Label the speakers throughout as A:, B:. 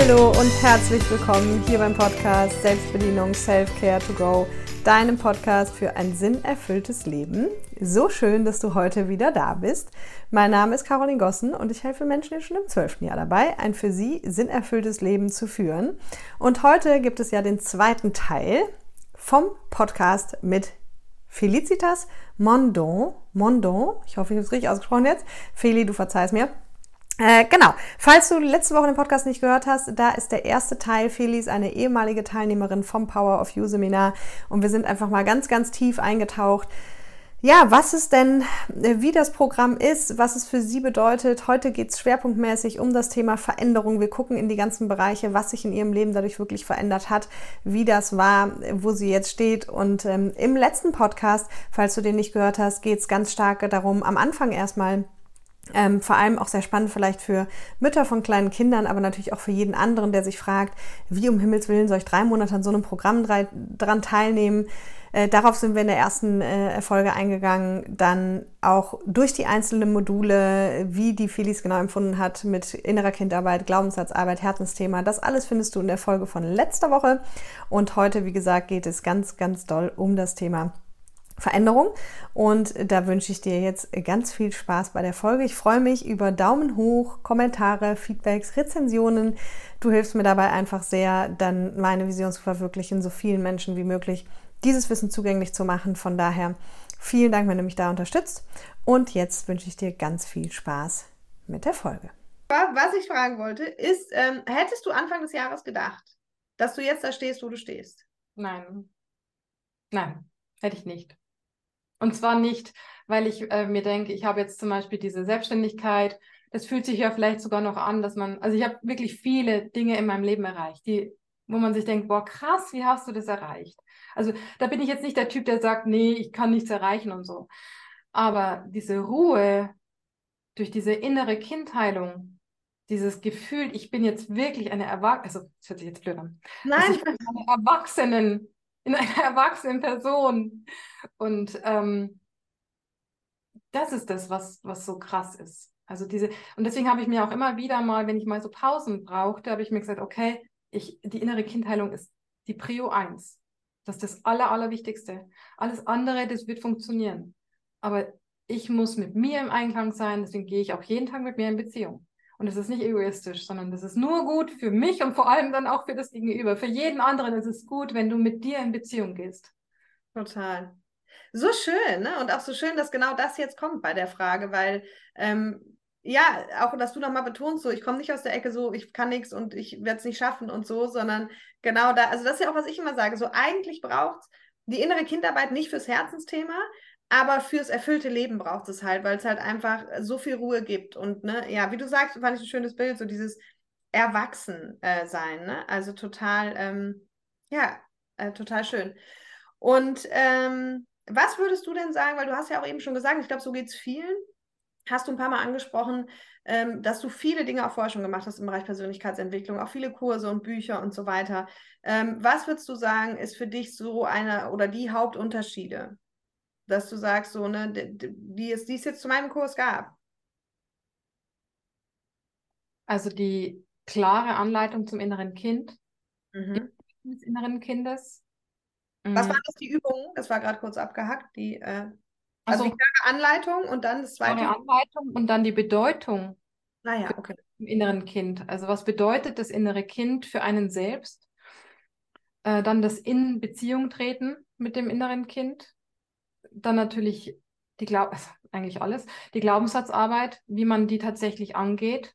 A: Hallo und herzlich willkommen hier beim Podcast Selbstbedienung Self-Care to Go, deinem Podcast für ein sinnerfülltes Leben. So schön, dass du heute wieder da bist. Mein Name ist Caroline Gossen und ich helfe Menschen schon im zwölften Jahr dabei, ein für sie sinnerfülltes Leben zu führen. Und heute gibt es ja den zweiten Teil vom Podcast mit Felicitas Mondon. Mondon, ich hoffe, ich habe es richtig ausgesprochen jetzt. Feli, du verzeihst mir. Äh, genau. Falls du letzte Woche den Podcast nicht gehört hast, da ist der erste Teil. Feli eine ehemalige Teilnehmerin vom Power of You Seminar und wir sind einfach mal ganz, ganz tief eingetaucht. Ja, was ist denn, äh, wie das Programm ist, was es für sie bedeutet. Heute geht es schwerpunktmäßig um das Thema Veränderung. Wir gucken in die ganzen Bereiche, was sich in ihrem Leben dadurch wirklich verändert hat, wie das war, wo sie jetzt steht. Und ähm, im letzten Podcast, falls du den nicht gehört hast, geht es ganz stark darum, am Anfang erstmal ähm, vor allem auch sehr spannend vielleicht für Mütter von kleinen Kindern, aber natürlich auch für jeden anderen, der sich fragt, wie um Himmels Willen soll ich drei Monate an so einem Programm drei, dran teilnehmen. Äh, darauf sind wir in der ersten äh, Folge eingegangen. Dann auch durch die einzelnen Module, wie die Felis genau empfunden hat mit innerer Kindarbeit, Glaubenssatzarbeit, Herzensthema. Das alles findest du in der Folge von letzter Woche. Und heute, wie gesagt, geht es ganz, ganz doll um das Thema Veränderung. Und da wünsche ich dir jetzt ganz viel Spaß bei der Folge. Ich freue mich über Daumen hoch, Kommentare, Feedbacks, Rezensionen. Du hilfst mir dabei einfach sehr, dann meine Vision zu verwirklichen, so vielen Menschen wie möglich dieses Wissen zugänglich zu machen. Von daher vielen Dank, wenn du mich da unterstützt. Und jetzt wünsche ich dir ganz viel Spaß mit der Folge.
B: Was ich fragen wollte, ist, ähm, hättest du Anfang des Jahres gedacht, dass du jetzt da stehst, wo du stehst?
A: Nein. Nein, hätte ich nicht. Und zwar nicht, weil ich äh, mir denke, ich habe jetzt zum Beispiel diese Selbstständigkeit. Das fühlt sich ja vielleicht sogar noch an, dass man, also ich habe wirklich viele Dinge in meinem Leben erreicht, die, wo man sich denkt, boah, krass, wie hast du das erreicht? Also da bin ich jetzt nicht der Typ, der sagt, nee, ich kann nichts erreichen und so. Aber diese Ruhe durch diese innere Kindheilung, dieses Gefühl, ich bin jetzt wirklich eine Erwachsene, also das hört sich jetzt blöd an.
B: Nein,
A: ich bin eine Erwachsenen, in einer erwachsenen Person. Und ähm, das ist das, was, was so krass ist. Also diese, und deswegen habe ich mir auch immer wieder mal, wenn ich mal so Pausen brauchte, habe ich mir gesagt, okay, ich, die innere Kindheilung ist die Prio 1. Das ist das Aller, Allerwichtigste. Alles andere, das wird funktionieren. Aber ich muss mit mir im Einklang sein, deswegen gehe ich auch jeden Tag mit mir in Beziehung. Und es ist nicht egoistisch, sondern das ist nur gut für mich und vor allem dann auch für das Gegenüber. Für jeden anderen ist es gut, wenn du mit dir in Beziehung gehst.
B: Total. So schön, ne? Und auch so schön, dass genau das jetzt kommt bei der Frage, weil ähm, ja, auch dass du nochmal betonst, so ich komme nicht aus der Ecke so, ich kann nichts und ich werde es nicht schaffen und so, sondern genau da, also das ist ja auch, was ich immer sage, so eigentlich braucht die innere Kindarbeit nicht fürs Herzensthema, aber fürs erfüllte Leben braucht es halt, weil es halt einfach so viel Ruhe gibt. Und ne, ja, wie du sagst, fand ich ein schönes Bild, so dieses Erwachsen äh, ne? Also total, ähm, ja, äh, total schön. Und ähm, was würdest du denn sagen, weil du hast ja auch eben schon gesagt, ich glaube, so geht es vielen, hast du ein paar Mal angesprochen, ähm, dass du viele Dinge auch vorher schon gemacht hast im Bereich Persönlichkeitsentwicklung, auch viele Kurse und Bücher und so weiter. Ähm, was würdest du sagen, ist für dich so eine oder die Hauptunterschiede? Dass du sagst, so, ne, die es, die es jetzt zu meinem Kurs gab?
A: Also die klare Anleitung zum inneren Kind, mhm. des inneren Kindes.
B: Was mhm. waren das, die Übungen? Das war gerade kurz abgehackt. Die, äh, also, also die klare Anleitung und dann das zweite.
A: Klare Anleitung und dann die Bedeutung
B: naja, ah okay.
A: im inneren Kind. Also was bedeutet das innere Kind für einen selbst? Äh, dann das in Beziehung treten mit dem inneren Kind dann natürlich die Glaub also eigentlich alles, die Glaubenssatzarbeit, wie man die tatsächlich angeht.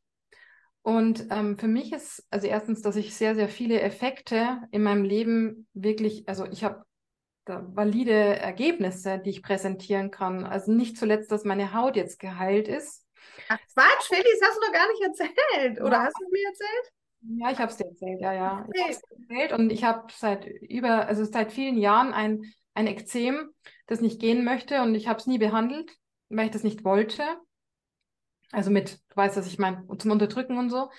A: Und ähm, für mich ist, also erstens, dass ich sehr, sehr viele Effekte in meinem Leben wirklich, also ich habe valide Ergebnisse, die ich präsentieren kann. Also nicht zuletzt, dass meine Haut jetzt geheilt ist.
B: Ach Quatsch, Felix, hast du noch gar nicht erzählt. Oder ja. hast du mir erzählt?
A: Ja, ich habe es dir erzählt, ja, ja. Okay. Ich erzählt und ich habe seit über, also seit vielen Jahren ein ein Ekzem, das nicht gehen möchte und ich habe es nie behandelt, weil ich das nicht wollte. Also mit, du weißt, was ich meine, zum Unterdrücken und so.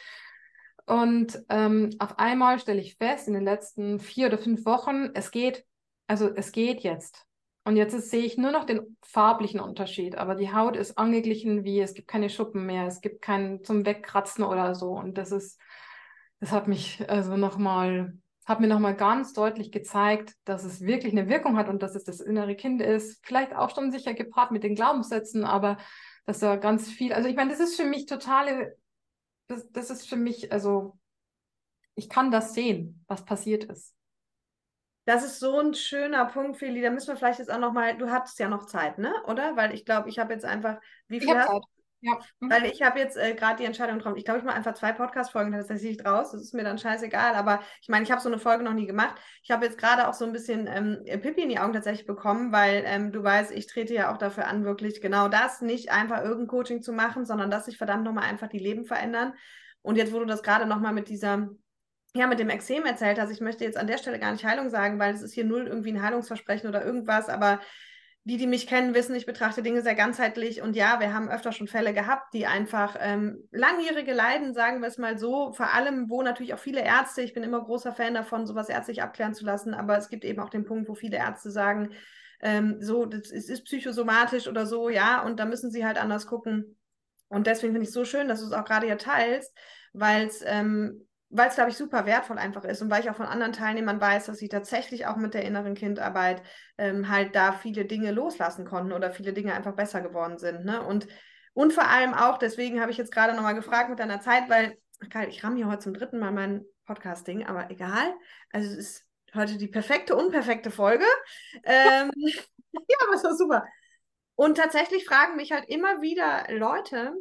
A: Und ähm, auf einmal stelle ich fest, in den letzten vier oder fünf Wochen, es geht, also es geht jetzt. Und jetzt ist, sehe ich nur noch den farblichen Unterschied, aber die Haut ist angeglichen wie, es gibt keine Schuppen mehr, es gibt keinen zum Wegkratzen oder so. Und das ist das hat mich also nochmal, hat mir nochmal ganz deutlich gezeigt, dass es wirklich eine Wirkung hat und dass es das innere Kind ist. Vielleicht auch schon sicher gepaart mit den Glaubenssätzen, aber dass da ganz viel, also ich meine, das ist für mich totale, das, das ist für mich, also ich kann das sehen, was passiert ist.
B: Das ist so ein schöner Punkt, Feli. Da müssen wir vielleicht jetzt auch noch mal, du hattest ja noch Zeit, ne? Oder? Weil ich glaube, ich habe jetzt einfach, wie viel hast
A: Zeit. Ja.
B: Weil ich habe jetzt äh, gerade die Entscheidung getroffen. Ich glaube, ich mache einfach zwei Podcast-Folgen tatsächlich draus. Das ist mir dann scheißegal. Aber ich meine, ich habe so eine Folge noch nie gemacht. Ich habe jetzt gerade auch so ein bisschen ähm, Pippi in die Augen tatsächlich bekommen, weil ähm, du weißt, ich trete ja auch dafür an, wirklich genau das, nicht einfach irgendein Coaching zu machen, sondern dass sich verdammt nochmal einfach die Leben verändern. Und jetzt, wo du das gerade nochmal mit dieser ja, mit dem Exem erzählt hast, ich möchte jetzt an der Stelle gar nicht Heilung sagen, weil es ist hier null irgendwie ein Heilungsversprechen oder irgendwas, aber die, die mich kennen, wissen, ich betrachte Dinge sehr ganzheitlich. Und ja, wir haben öfter schon Fälle gehabt, die einfach ähm, langjährige Leiden, sagen wir es mal so, vor allem, wo natürlich auch viele Ärzte, ich bin immer großer Fan davon, sowas ärztlich abklären zu lassen, aber es gibt eben auch den Punkt, wo viele Ärzte sagen, ähm, so, das ist, ist psychosomatisch oder so, ja, und da müssen sie halt anders gucken. Und deswegen finde ich es so schön, dass du es auch gerade hier teilst, weil es ähm, weil es, glaube ich, super wertvoll einfach ist und weil ich auch von anderen Teilnehmern weiß, dass sie tatsächlich auch mit der inneren Kindarbeit ähm, halt da viele Dinge loslassen konnten oder viele Dinge einfach besser geworden sind. Ne? Und, und vor allem auch, deswegen habe ich jetzt gerade nochmal gefragt mit deiner Zeit, weil, geil, ich ramme hier heute zum dritten Mal mein Podcasting, aber egal. Also es ist heute die perfekte, unperfekte Folge. ähm, ja, aber es war super. Und tatsächlich fragen mich halt immer wieder Leute,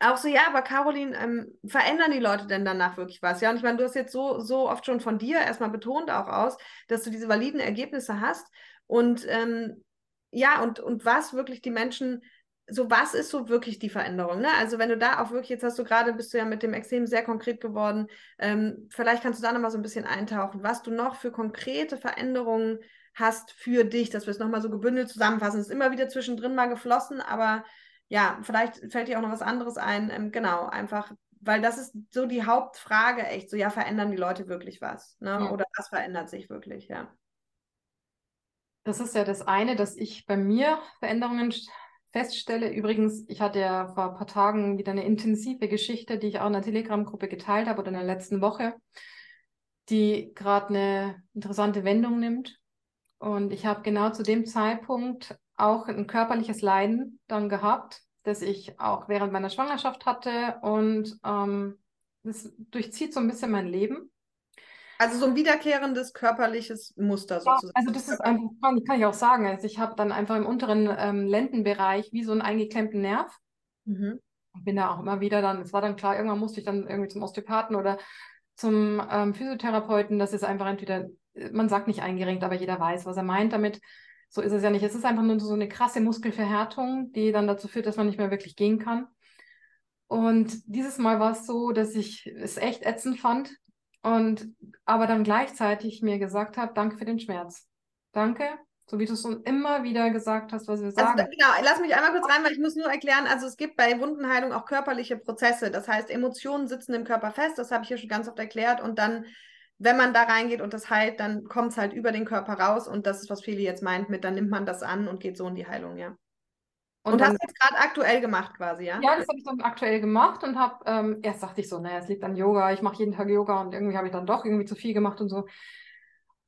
B: auch so, ja, aber Caroline, ähm, verändern die Leute denn danach wirklich was? Ja, und ich meine, du hast jetzt so, so oft schon von dir erstmal betont auch aus, dass du diese validen Ergebnisse hast. Und ähm, ja, und, und was wirklich die Menschen, so was ist so wirklich die Veränderung? Ne? Also wenn du da auch wirklich, jetzt hast du gerade, bist du ja mit dem Extrem sehr konkret geworden, ähm, vielleicht kannst du da nochmal so ein bisschen eintauchen, was du noch für konkrete Veränderungen hast für dich, dass wir es nochmal so gebündelt zusammenfassen. Es ist immer wieder zwischendrin mal geflossen, aber ja, vielleicht fällt dir auch noch was anderes ein. Ähm, genau, einfach, weil das ist so die Hauptfrage echt. So, ja, verändern die Leute wirklich was? Ne? Ja. Oder was verändert sich wirklich, ja.
A: Das ist ja das eine, dass ich bei mir Veränderungen feststelle. Übrigens, ich hatte ja vor ein paar Tagen wieder eine intensive Geschichte, die ich auch in der Telegram-Gruppe geteilt habe oder in der letzten Woche, die gerade eine interessante Wendung nimmt. Und ich habe genau zu dem Zeitpunkt auch ein körperliches Leiden dann gehabt, das ich auch während meiner Schwangerschaft hatte und ähm, das durchzieht so ein bisschen mein Leben.
B: Also so ein wiederkehrendes körperliches Muster
A: sozusagen. Ja, also das ist einfach, kann, kann ich auch sagen. Also ich habe dann einfach im unteren ähm, Lendenbereich wie so einen eingeklemmten Nerv. Mhm. Bin da auch immer wieder dann, es war dann klar, irgendwann musste ich dann irgendwie zum Osteopathen oder zum ähm, Physiotherapeuten. Das ist einfach entweder, man sagt nicht eingerenkt, aber jeder weiß, was er meint damit. So ist es ja nicht. Es ist einfach nur so eine krasse Muskelverhärtung, die dann dazu führt, dass man nicht mehr wirklich gehen kann. Und dieses Mal war es so, dass ich es echt ätzend fand und aber dann gleichzeitig mir gesagt habe, danke für den Schmerz. Danke, so wie du es immer wieder gesagt hast, was wir also sagen.
B: Also, genau, lass mich einmal kurz rein, weil ich muss nur erklären, also es gibt bei Wundenheilung auch körperliche Prozesse. Das heißt, Emotionen sitzen im Körper fest, das habe ich hier schon ganz oft erklärt. Und dann wenn man da reingeht und das heilt, dann kommt es halt über den Körper raus und das ist, was Feli jetzt meint mit, dann nimmt man das an und geht so in die Heilung, ja. Und, und dann, hast du jetzt gerade aktuell gemacht quasi, ja?
A: Ja, das habe ich dann aktuell gemacht und habe, ähm, erst dachte ich so, naja, es liegt an Yoga, ich mache jeden Tag Yoga und irgendwie habe ich dann doch irgendwie zu viel gemacht und so.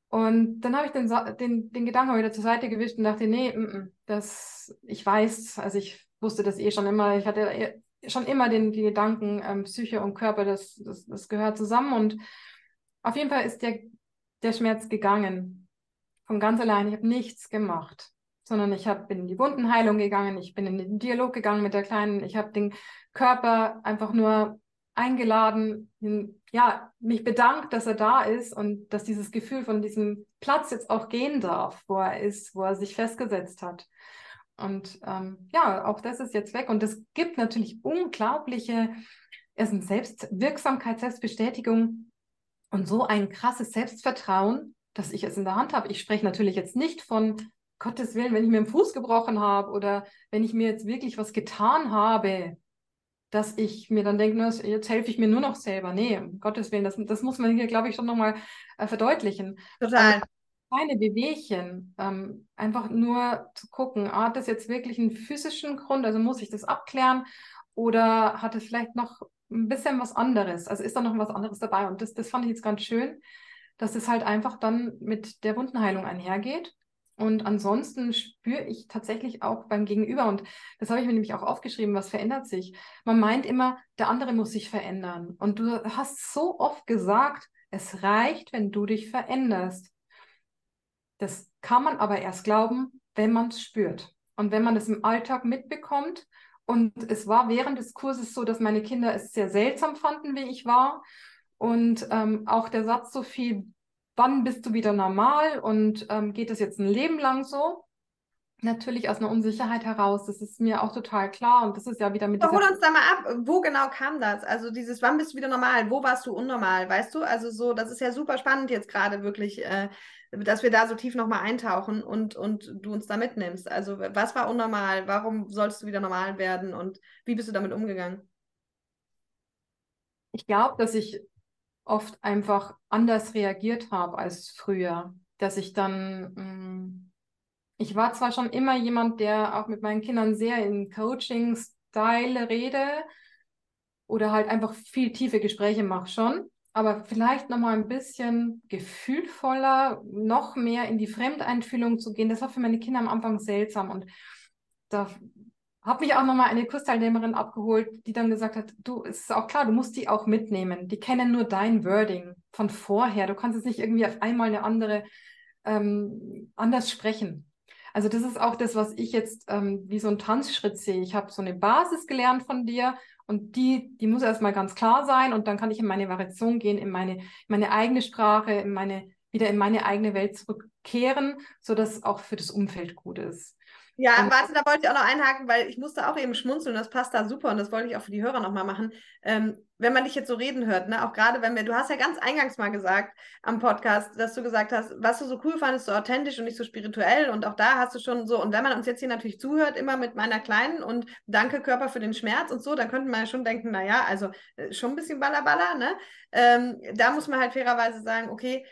A: Und dann habe ich den, den, den Gedanken wieder zur Seite gewischt und dachte, nee, m -m, das, ich weiß, also ich wusste das eh schon immer, ich hatte eh schon immer den, die Gedanken, ähm, Psyche und Körper, das, das, das gehört zusammen und auf jeden Fall ist der, der Schmerz gegangen. Von ganz allein. Ich habe nichts gemacht, sondern ich hab, bin in die Wundenheilung gegangen, ich bin in den Dialog gegangen mit der Kleinen, ich habe den Körper einfach nur eingeladen, ja, mich bedankt, dass er da ist und dass dieses Gefühl von diesem Platz jetzt auch gehen darf, wo er ist, wo er sich festgesetzt hat. Und ähm, ja, auch das ist jetzt weg. Und es gibt natürlich unglaubliche Selbstwirksamkeit, Selbstbestätigung, und so ein krasses Selbstvertrauen, dass ich es in der Hand habe. Ich spreche natürlich jetzt nicht von Gottes Willen, wenn ich mir einen Fuß gebrochen habe oder wenn ich mir jetzt wirklich was getan habe, dass ich mir dann denke, jetzt helfe ich mir nur noch selber. Nee, um Gottes Willen, das, das muss man hier, glaube ich, schon nochmal äh, verdeutlichen.
B: Total.
A: Kleine Bewegchen, ähm, einfach nur zu gucken, hat das jetzt wirklich einen physischen Grund, also muss ich das abklären oder hat es vielleicht noch ein bisschen was anderes. Also ist da noch was anderes dabei. Und das, das fand ich jetzt ganz schön, dass es halt einfach dann mit der Wundenheilung einhergeht. Und ansonsten spüre ich tatsächlich auch beim Gegenüber, und das habe ich mir nämlich auch aufgeschrieben, was verändert sich. Man meint immer, der andere muss sich verändern. Und du hast so oft gesagt, es reicht, wenn du dich veränderst. Das kann man aber erst glauben, wenn man es spürt. Und wenn man es im Alltag mitbekommt. Und es war während des Kurses so, dass meine Kinder es sehr seltsam fanden, wie ich war. Und ähm, auch der Satz so viel, wann bist du wieder normal und ähm, geht es jetzt ein Leben lang so? Natürlich aus einer Unsicherheit heraus, das ist mir auch total klar und das ist ja wieder mit
B: Hol uns da mal ab, wo genau kam das? Also dieses, wann bist du wieder normal? Wo warst du unnormal? Weißt du? Also so, das ist ja super spannend jetzt gerade wirklich, äh, dass wir da so tief nochmal eintauchen und, und du uns da mitnimmst. Also was war unnormal? Warum sollst du wieder normal werden und wie bist du damit umgegangen?
A: Ich glaube, dass ich oft einfach anders reagiert habe als früher. Dass ich dann, mh, mm, ich war zwar schon immer jemand, der auch mit meinen Kindern sehr in Coaching-Style rede oder halt einfach viel tiefe Gespräche mache schon, aber vielleicht nochmal ein bisschen gefühlvoller, noch mehr in die Fremdeinfühlung zu gehen. Das war für meine Kinder am Anfang seltsam und da habe mich auch nochmal eine Kursteilnehmerin abgeholt, die dann gesagt hat, du, es ist auch klar, du musst die auch mitnehmen. Die kennen nur dein Wording von vorher. Du kannst jetzt nicht irgendwie auf einmal eine andere ähm, anders sprechen. Also das ist auch das, was ich jetzt ähm, wie so ein Tanzschritt sehe. Ich habe so eine Basis gelernt von dir und die, die muss erstmal ganz klar sein und dann kann ich in meine Variation gehen, in meine, in meine eigene Sprache, in meine, wieder in meine eigene Welt zurückkehren, sodass auch für das Umfeld gut ist.
B: Ja, warte, da wollte ich auch noch einhaken, weil ich musste auch eben schmunzeln das passt da super und das wollte ich auch für die Hörer nochmal machen. Ähm, wenn man dich jetzt so reden hört, ne, auch gerade wenn wir, du hast ja ganz eingangs mal gesagt am Podcast, dass du gesagt hast, was du so cool fandest, so authentisch und nicht so spirituell und auch da hast du schon so, und wenn man uns jetzt hier natürlich zuhört, immer mit meiner Kleinen und danke Körper für den Schmerz und so, dann könnte man ja schon denken, naja, also äh, schon ein bisschen ballerballer, ne? Ähm, da muss man halt fairerweise sagen, okay,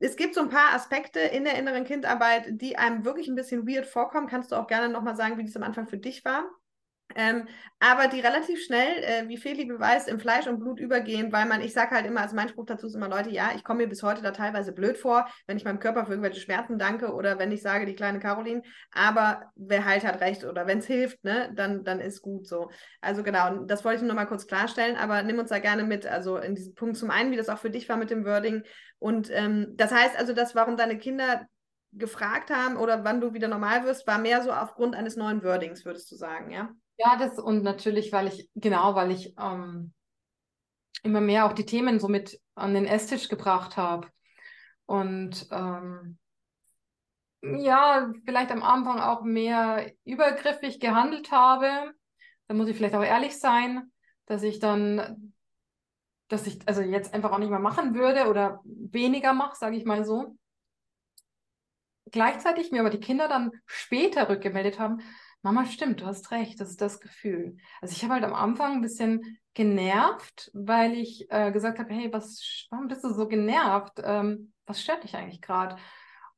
B: es gibt so ein paar Aspekte in der inneren Kindarbeit, die einem wirklich ein bisschen weird vorkommen. Kannst du auch gerne nochmal sagen, wie das am Anfang für dich war? Ähm, aber die relativ schnell, äh, wie Feli beweist, in Fleisch und Blut übergehen, weil man, ich sage halt immer, also mein Spruch dazu ist immer, Leute, ja, ich komme mir bis heute da teilweise blöd vor, wenn ich meinem Körper für irgendwelche Schmerzen danke oder wenn ich sage, die kleine Caroline, aber wer halt hat recht oder wenn es hilft, ne, dann, dann ist gut so. Also genau, das wollte ich nur mal kurz klarstellen, aber nimm uns da gerne mit, also in diesem Punkt zum einen, wie das auch für dich war mit dem Wording und ähm, das heißt also, dass warum deine Kinder gefragt haben oder wann du wieder normal wirst, war mehr so aufgrund eines neuen Wordings, würdest du sagen, ja?
A: Ja, das und natürlich, weil ich, genau, weil ich ähm, immer mehr auch die Themen so mit an den Esstisch gebracht habe. Und ähm, ja, vielleicht am Anfang auch mehr übergriffig gehandelt habe. Da muss ich vielleicht auch ehrlich sein, dass ich dann, dass ich also jetzt einfach auch nicht mehr machen würde oder weniger mache, sage ich mal so. Gleichzeitig mir aber die Kinder dann später rückgemeldet haben, Mama, stimmt, du hast recht, das ist das Gefühl. Also ich habe halt am Anfang ein bisschen genervt, weil ich äh, gesagt habe, hey, was, warum bist du so genervt? Ähm, was stört dich eigentlich gerade?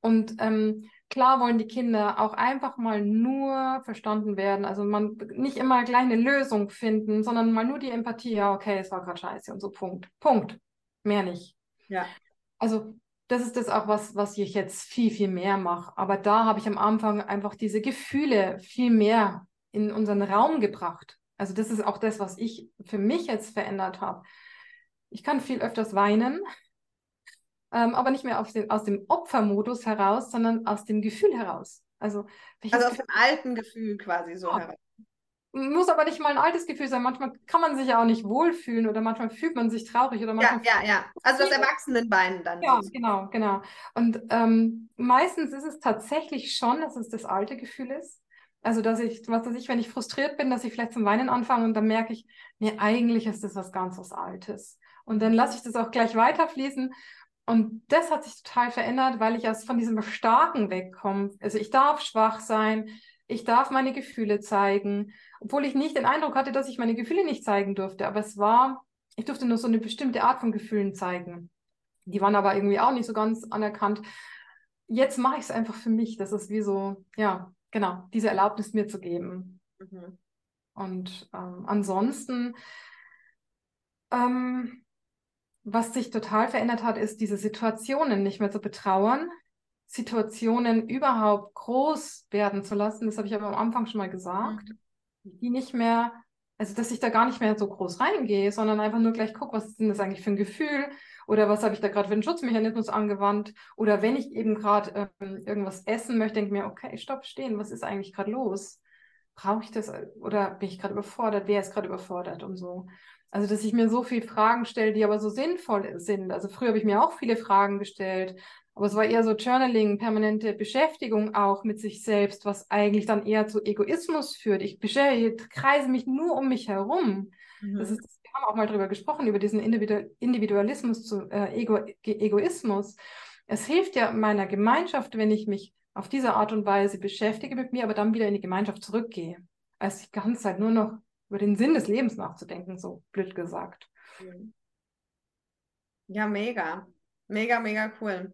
A: Und ähm, klar wollen die Kinder auch einfach mal nur verstanden werden. Also man nicht immer gleich eine Lösung finden, sondern mal nur die Empathie, ja, okay, es war gerade scheiße und so, Punkt. Punkt. Mehr nicht.
B: Ja.
A: Also das ist das auch, was, was ich jetzt viel, viel mehr mache. Aber da habe ich am Anfang einfach diese Gefühle viel mehr in unseren Raum gebracht. Also das ist auch das, was ich für mich jetzt verändert habe. Ich kann viel öfters weinen, ähm, aber nicht mehr den, aus dem Opfermodus heraus, sondern aus dem Gefühl heraus. Also,
B: also aus dem alten Gefühl quasi so ja. heraus
A: muss aber nicht mal ein altes Gefühl sein. Manchmal kann man sich ja auch nicht wohlfühlen oder manchmal fühlt man sich traurig oder manchmal.
B: Ja, ja, ja. Also das Erwachsenenbein dann.
A: Ja, genau, genau. Und ähm, meistens ist es tatsächlich schon, dass es das alte Gefühl ist. Also, dass ich, was weiß ich, wenn ich frustriert bin, dass ich vielleicht zum Weinen anfange und dann merke ich, nee, eigentlich ist das was ganz was Altes. Und dann lasse ich das auch gleich weiterfließen. Und das hat sich total verändert, weil ich erst von diesem Starken wegkomme. Also ich darf schwach sein, ich darf meine Gefühle zeigen, obwohl ich nicht den Eindruck hatte, dass ich meine Gefühle nicht zeigen durfte. Aber es war, ich durfte nur so eine bestimmte Art von Gefühlen zeigen. Die waren aber irgendwie auch nicht so ganz anerkannt. Jetzt mache ich es einfach für mich. Das ist wie so, ja, genau, diese Erlaubnis mir zu geben. Mhm. Und ähm, ansonsten, Ähm, was sich total verändert hat, ist diese Situationen nicht mehr zu betrauern, Situationen überhaupt groß werden zu lassen. Das habe ich aber am Anfang schon mal gesagt. Mhm. Die nicht mehr, also dass ich da gar nicht mehr so groß reingehe, sondern einfach nur gleich gucke, was ist denn das eigentlich für ein Gefühl oder was habe ich da gerade für einen Schutzmechanismus angewandt oder wenn ich eben gerade ähm, irgendwas essen möchte, denke ich mir, okay, stopp, stehen, was ist eigentlich gerade los? Brauche ich das oder bin ich gerade überfordert? Wer ist gerade überfordert und so? Also, dass ich mir so viele Fragen stelle, die aber so sinnvoll sind. Also, früher habe ich mir auch viele Fragen gestellt, aber es war eher so Journaling, permanente Beschäftigung auch mit sich selbst, was eigentlich dann eher zu Egoismus führt. Ich kreise mich nur um mich herum. Mhm. Das ist, wir haben auch mal darüber gesprochen, über diesen Individualismus zu äh, Ego Egoismus. Es hilft ja meiner Gemeinschaft, wenn ich mich auf diese Art und Weise beschäftige mit mir, aber dann wieder in die Gemeinschaft zurückgehe, als die ganze Zeit nur noch über den Sinn des Lebens nachzudenken, so blöd gesagt.
B: Ja, mega. Mega, mega cool.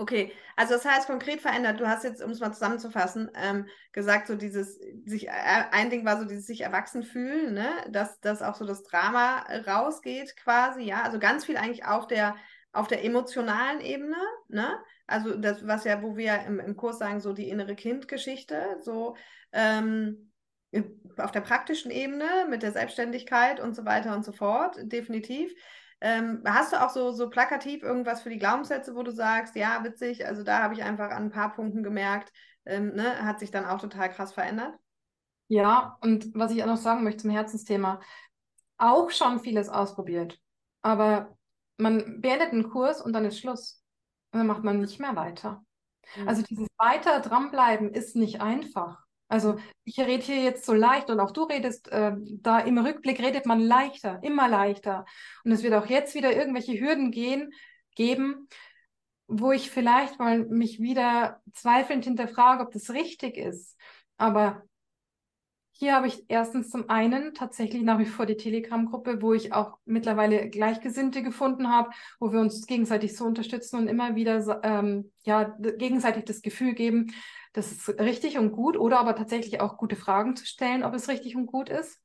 B: Okay, also das heißt konkret verändert, du hast jetzt, um es mal zusammenzufassen, ähm, gesagt, so dieses, sich, äh, ein Ding war so dieses sich erwachsen fühlen, ne? dass, dass auch so das Drama rausgeht quasi, ja, also ganz viel eigentlich auf der, auf der emotionalen Ebene, ne? Also das, was ja, wo wir im, im Kurs sagen, so die innere Kindgeschichte, so ähm, auf der praktischen Ebene mit der Selbstständigkeit und so weiter und so fort, definitiv. Ähm, hast du auch so, so plakativ irgendwas für die Glaubenssätze, wo du sagst, ja, witzig, also da habe ich einfach an ein paar Punkten gemerkt, ähm, ne, hat sich dann auch total krass verändert?
A: Ja, und was ich auch noch sagen möchte zum Herzensthema, auch schon vieles ausprobiert, aber man beendet einen Kurs und dann ist Schluss. Und dann macht man nicht mehr weiter. Mhm. Also dieses weiter dranbleiben ist nicht einfach. Also ich rede hier jetzt so leicht und auch du redest, äh, da im Rückblick redet man leichter, immer leichter. Und es wird auch jetzt wieder irgendwelche Hürden gehen, geben, wo ich vielleicht mal mich wieder zweifelnd hinterfrage, ob das richtig ist. Aber hier habe ich erstens zum einen tatsächlich nach wie vor die Telegram-Gruppe, wo ich auch mittlerweile Gleichgesinnte gefunden habe, wo wir uns gegenseitig so unterstützen und immer wieder ähm, ja, gegenseitig das Gefühl geben, das ist richtig und gut oder aber tatsächlich auch gute Fragen zu stellen, ob es richtig und gut ist.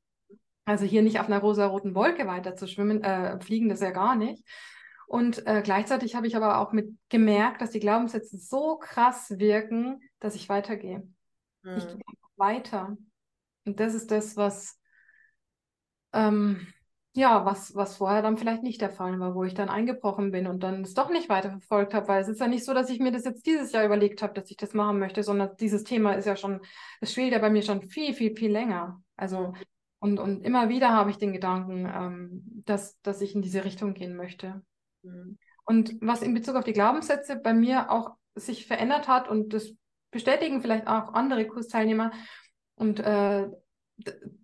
A: Also hier nicht auf einer rosa-roten Wolke weiter zu schwimmen, äh, fliegen das ja gar nicht. Und äh, gleichzeitig habe ich aber auch mit gemerkt, dass die Glaubenssätze so krass wirken, dass ich weitergehe. Mhm. Ich gehe weiter. Und das ist das, was ähm, ja, was, was vorher dann vielleicht nicht der Fall war, wo ich dann eingebrochen bin und dann es doch nicht weiterverfolgt habe, weil es ist ja nicht so, dass ich mir das jetzt dieses Jahr überlegt habe, dass ich das machen möchte, sondern dieses Thema ist ja schon, es schwelt ja bei mir schon viel, viel, viel länger. Also, und, und immer wieder habe ich den Gedanken, ähm, dass, dass ich in diese Richtung gehen möchte. Mhm. Und was in Bezug auf die Glaubenssätze bei mir auch sich verändert hat und das bestätigen vielleicht auch andere Kursteilnehmer und äh,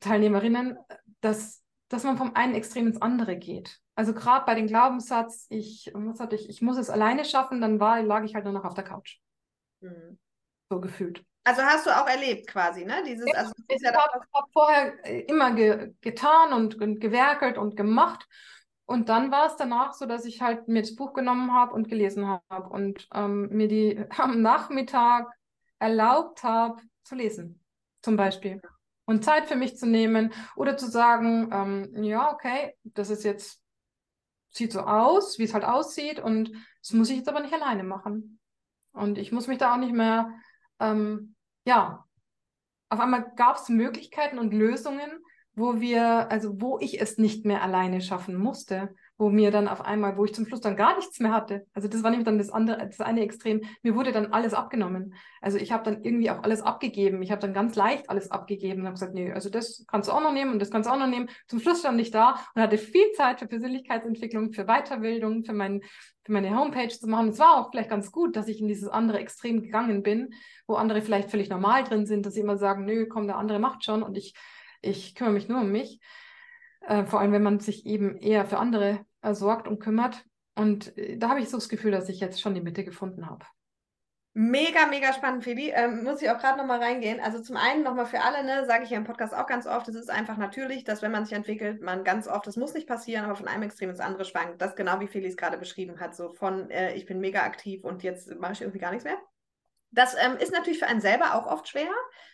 A: Teilnehmerinnen, dass dass man vom einen Extrem ins andere geht. Also gerade bei dem Glaubenssatz, ich, was hatte ich, ich muss es alleine schaffen, dann war, lag ich halt nur noch auf der Couch. Mhm. So gefühlt.
B: Also hast du auch erlebt quasi, ne? Dieses, ja, also
A: ich ja habe hab vorher äh, immer ge getan und, und gewerkelt und gemacht. Und dann war es danach so, dass ich halt mir das Buch genommen habe und gelesen habe und ähm, mir die am Nachmittag erlaubt habe zu lesen, zum Beispiel. Und Zeit für mich zu nehmen oder zu sagen, ähm, ja, okay, das ist jetzt, sieht so aus, wie es halt aussieht und das muss ich jetzt aber nicht alleine machen. Und ich muss mich da auch nicht mehr, ähm, ja, auf einmal gab es Möglichkeiten und Lösungen, wo wir, also wo ich es nicht mehr alleine schaffen musste, wo mir dann auf einmal, wo ich zum Schluss dann gar nichts mehr hatte. Also das war nämlich dann das andere, das eine Extrem. Mir wurde dann alles abgenommen. Also ich habe dann irgendwie auch alles abgegeben. Ich habe dann ganz leicht alles abgegeben und habe gesagt, nee, also das kannst du auch noch nehmen und das kannst du auch noch nehmen. Zum Schluss stand ich da und hatte viel Zeit für Persönlichkeitsentwicklung, für Weiterbildung, für, mein, für meine Homepage zu machen. Es war auch vielleicht ganz gut, dass ich in dieses andere Extrem gegangen bin, wo andere vielleicht völlig normal drin sind, dass sie immer sagen, nö, komm, der andere macht schon und ich, ich kümmere mich nur um mich. Äh, vor allem, wenn man sich eben eher für andere äh, sorgt und kümmert. Und äh, da habe ich so das Gefühl, dass ich jetzt schon die Mitte gefunden habe.
B: Mega, mega spannend, Phoebe. Ähm, muss ich auch gerade nochmal reingehen. Also zum einen nochmal für alle, ne, sage ich ja im Podcast auch ganz oft, es ist einfach natürlich, dass wenn man sich entwickelt, man ganz oft, das muss nicht passieren, aber von einem Extrem ins andere schwankt. Das genau wie Felix gerade beschrieben hat, so von äh, ich bin mega aktiv und jetzt mache ich irgendwie gar nichts mehr. Das ähm, ist natürlich für einen selber auch oft schwer,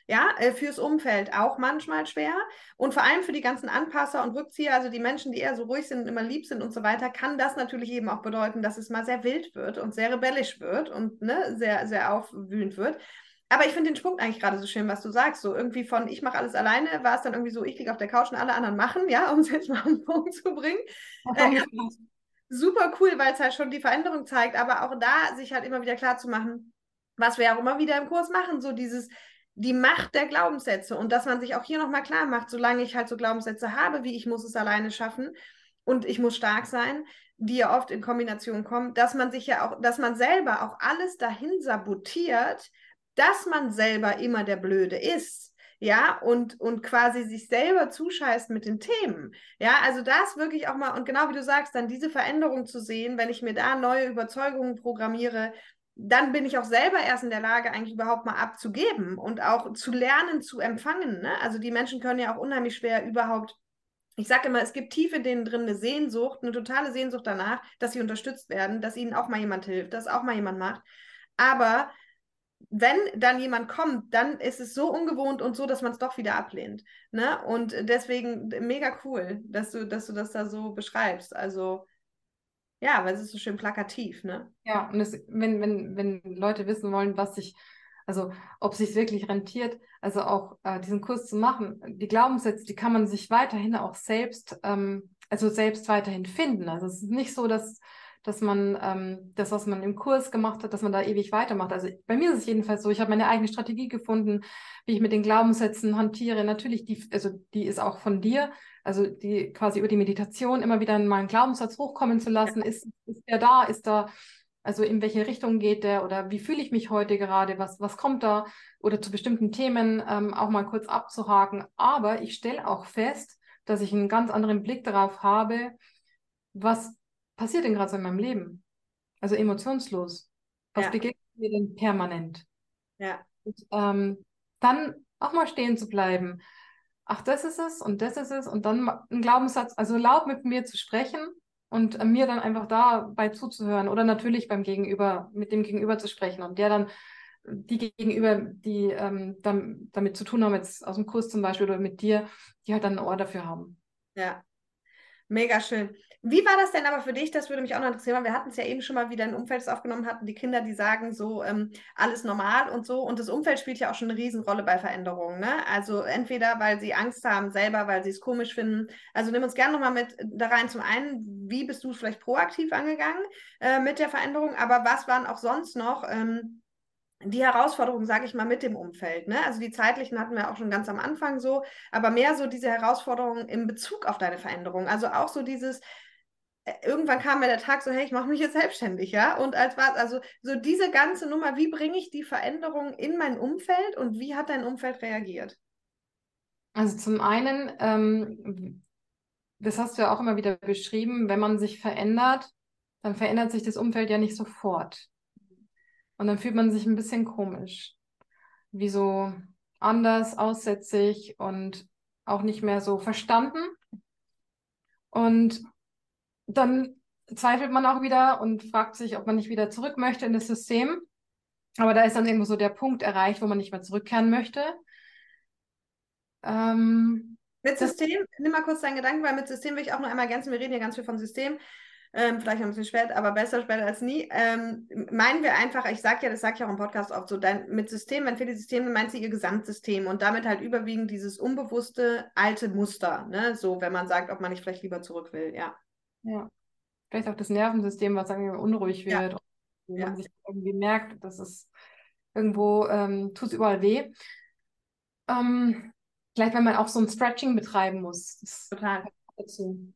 B: ja, äh, fürs Umfeld auch manchmal schwer und vor allem für die ganzen Anpasser und Rückzieher, also die Menschen, die eher so ruhig sind und immer lieb sind und so weiter, kann das natürlich eben auch bedeuten, dass es mal sehr wild wird und sehr rebellisch wird und ne, sehr, sehr aufwühlend wird. Aber ich finde den Punkt eigentlich gerade so schön, was du sagst. So irgendwie von ich mache alles alleine, war es dann irgendwie so, ich liege auf der Couch und alle anderen machen, ja, um es jetzt mal auf den Punkt zu bringen. Äh, super cool, weil es halt schon die Veränderung zeigt, aber auch da sich halt immer wieder klar zu machen, was wir auch immer wieder im Kurs machen, so dieses, die Macht der Glaubenssätze und dass man sich auch hier nochmal klar macht, solange ich halt so Glaubenssätze habe, wie ich muss es alleine schaffen und ich muss stark sein, die ja oft in Kombination kommen, dass man sich ja auch, dass man selber auch alles dahin sabotiert, dass man selber immer der Blöde ist ja, und, und quasi sich selber zuscheißt mit den Themen. Ja, also das wirklich auch mal, und genau wie du sagst, dann diese Veränderung zu sehen, wenn ich mir da neue Überzeugungen programmiere, dann bin ich auch selber erst in der Lage, eigentlich überhaupt mal abzugeben und auch zu lernen, zu empfangen. Ne? Also die Menschen können ja auch unheimlich schwer überhaupt ich sage immer, es gibt tief in denen drin eine Sehnsucht, eine totale Sehnsucht danach, dass sie unterstützt werden, dass ihnen auch mal jemand hilft, dass auch mal jemand macht. Aber wenn dann jemand kommt, dann ist es so ungewohnt und so, dass man es doch wieder ablehnt. Ne? Und deswegen mega cool, dass du, dass du das da so beschreibst. Also ja, weil es ist so schön plakativ, ne?
A: Ja, und es, wenn, wenn, wenn Leute wissen wollen, was sich, also ob sich wirklich rentiert, also auch äh, diesen Kurs zu machen, die Glaubenssätze, die kann man sich weiterhin auch selbst, ähm, also selbst weiterhin finden. Also es ist nicht so, dass dass man ähm, das, was man im Kurs gemacht hat, dass man da ewig weitermacht. Also bei mir ist es jedenfalls so, ich habe meine eigene Strategie gefunden, wie ich mit den Glaubenssätzen hantiere. Natürlich, die, also die ist auch von dir, also die quasi über die Meditation immer wieder mal einen Glaubenssatz hochkommen zu lassen. Ja. Ist, ist der da? Ist da, also in welche Richtung geht der oder wie fühle ich mich heute gerade? Was, was kommt da? Oder zu bestimmten Themen ähm, auch mal kurz abzuhaken. Aber ich stelle auch fest, dass ich einen ganz anderen Blick darauf habe, was passiert denn gerade so in meinem Leben? Also emotionslos. Was ja. begegnet mir denn permanent?
B: Ja.
A: Und, ähm, dann auch mal stehen zu bleiben. Ach, das ist es und das ist es und dann ein Glaubenssatz, also laut mit mir zu sprechen und äh, mir dann einfach dabei zuzuhören oder natürlich beim Gegenüber, mit dem Gegenüber zu sprechen und der dann die Gegenüber, die ähm, damit, damit zu tun haben, jetzt aus dem Kurs zum Beispiel oder mit dir, die halt dann ein Ohr dafür haben.
B: Ja, Mega schön. Wie war das denn aber für dich? Das würde mich auch noch interessieren, wir hatten es ja eben schon mal wieder ein Umfeld, aufgenommen hatten, die Kinder, die sagen so, ähm, alles normal und so. Und das Umfeld spielt ja auch schon eine Riesenrolle bei Veränderungen. Ne? Also entweder, weil sie Angst haben selber, weil sie es komisch finden. Also nimm uns gerne nochmal mit da rein. Zum einen, wie bist du vielleicht proaktiv angegangen äh, mit der Veränderung? Aber was waren auch sonst noch? Ähm, die Herausforderungen, sage ich mal, mit dem Umfeld. Ne? Also die zeitlichen hatten wir auch schon ganz am Anfang so, aber mehr so diese Herausforderungen in Bezug auf deine Veränderung. Also auch so dieses, äh, irgendwann kam mir der Tag so, hey, ich mache mich jetzt selbstständig, ja. Und als war also so diese ganze Nummer, wie bringe ich die Veränderung in mein Umfeld und wie hat dein Umfeld reagiert?
A: Also zum einen, ähm, das hast du ja auch immer wieder beschrieben, wenn man sich verändert, dann verändert sich das Umfeld ja nicht sofort. Und dann fühlt man sich ein bisschen komisch. Wie so anders, aussätzig und auch nicht mehr so verstanden. Und dann zweifelt man auch wieder und fragt sich, ob man nicht wieder zurück möchte in das System. Aber da ist dann irgendwo so der Punkt erreicht, wo man nicht mehr zurückkehren möchte.
B: Ähm, mit System, nimm mal kurz deinen Gedanken, weil mit System will ich auch noch einmal ergänzen. Wir reden hier ganz viel von System ähm, vielleicht noch ein bisschen spät, aber besser spät als nie. Ähm, meinen wir einfach, ich sage ja, das sage ich auch im Podcast oft so, dein, mit System, wenn viele Systeme, meint sie ihr Gesamtsystem und damit halt überwiegend dieses unbewusste alte Muster, ne? So, wenn man sagt, ob man nicht vielleicht lieber zurück will, ja.
A: Ja. Vielleicht auch das Nervensystem, was sagen wir, unruhig wird, ja. wo ja. man sich irgendwie merkt, dass es irgendwo ähm, tut es überall weh. Ähm, vielleicht, wenn man auch so ein Stretching betreiben muss. Das
B: Total.
A: Dazu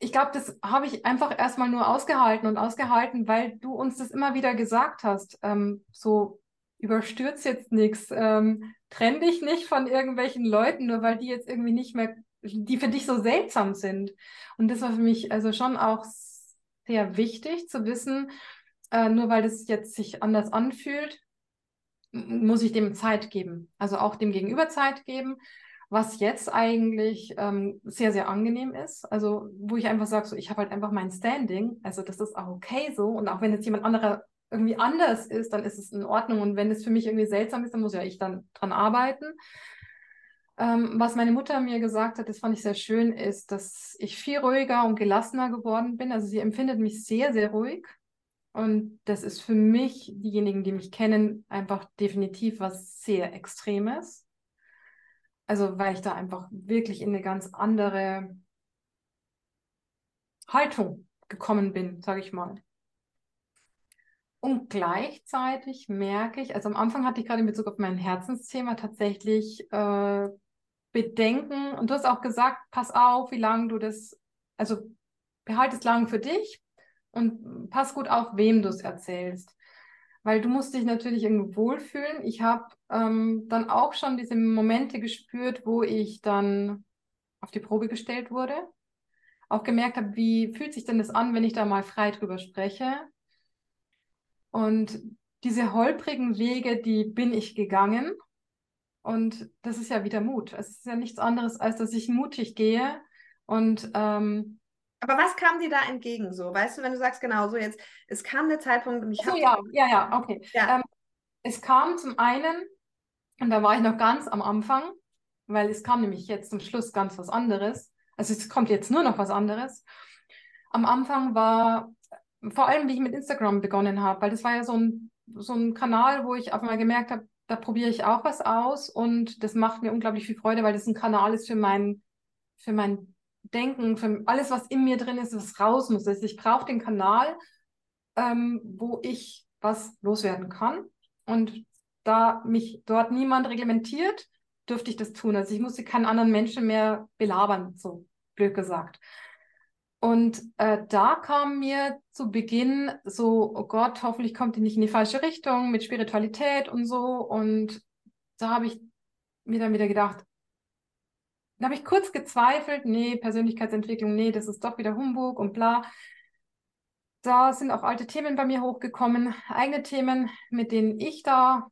A: ich glaube, das habe ich einfach erstmal nur ausgehalten und ausgehalten, weil du uns das immer wieder gesagt hast. Ähm, so überstürzt jetzt nichts, ähm, trenn dich nicht von irgendwelchen Leuten, nur weil die jetzt irgendwie nicht mehr, die für dich so seltsam sind. Und das war für mich also schon auch sehr wichtig zu wissen, äh, nur weil das jetzt sich anders anfühlt, muss ich dem Zeit geben. Also auch dem Gegenüber Zeit geben was jetzt eigentlich ähm, sehr, sehr angenehm ist. Also, wo ich einfach sage, so, ich habe halt einfach mein Standing. Also, das ist auch okay so. Und auch wenn jetzt jemand anderer irgendwie anders ist, dann ist es in Ordnung. Und wenn es für mich irgendwie seltsam ist, dann muss ja ich dann dran arbeiten. Ähm, was meine Mutter mir gesagt hat, das fand ich sehr schön, ist, dass ich viel ruhiger und gelassener geworden bin. Also sie empfindet mich sehr, sehr ruhig. Und das ist für mich, diejenigen, die mich kennen, einfach definitiv was sehr Extremes. Also weil ich da einfach wirklich in eine ganz andere Haltung gekommen bin, sage ich mal. Und gleichzeitig merke ich, also am Anfang hatte ich gerade in Bezug auf mein Herzensthema tatsächlich äh, Bedenken. Und du hast auch gesagt, pass auf, wie lange du das, also behalte es lang für dich und pass gut auf, wem du es erzählst. Weil du musst dich natürlich irgendwie wohlfühlen. Ich habe ähm, dann auch schon diese Momente gespürt, wo ich dann auf die Probe gestellt wurde. Auch gemerkt habe, wie fühlt sich denn das an, wenn ich da mal frei drüber spreche. Und diese holprigen Wege, die bin ich gegangen. Und das ist ja wieder Mut. Es ist ja nichts anderes, als dass ich mutig gehe. Und ähm,
B: aber was kam dir da entgegen so? Weißt du, wenn du sagst, genau so jetzt, es kam der Zeitpunkt und ich
A: habe. ja, ja, ja, okay. Ja. Ähm, es kam zum einen, und da war ich noch ganz am Anfang, weil es kam nämlich jetzt zum Schluss ganz was anderes. Also es kommt jetzt nur noch was anderes. Am Anfang war vor allem, wie ich mit Instagram begonnen habe, weil das war ja so ein, so ein Kanal, wo ich auf einmal gemerkt habe, da probiere ich auch was aus und das macht mir unglaublich viel Freude, weil das ein Kanal ist für mein, für mein Denken, für alles, was in mir drin ist, was raus muss. Also ich brauche den Kanal, ähm, wo ich was loswerden kann. Und da mich dort niemand reglementiert, dürfte ich das tun. Also ich musste keinen anderen Menschen mehr belabern, so blöd gesagt. Und äh, da kam mir zu Beginn so, oh Gott, hoffentlich kommt die nicht in die falsche Richtung mit Spiritualität und so. Und da habe ich mir dann wieder gedacht, da habe ich kurz gezweifelt, nee, Persönlichkeitsentwicklung, nee, das ist doch wieder Humbug und bla. Da sind auch alte Themen bei mir hochgekommen, eigene Themen, mit denen ich da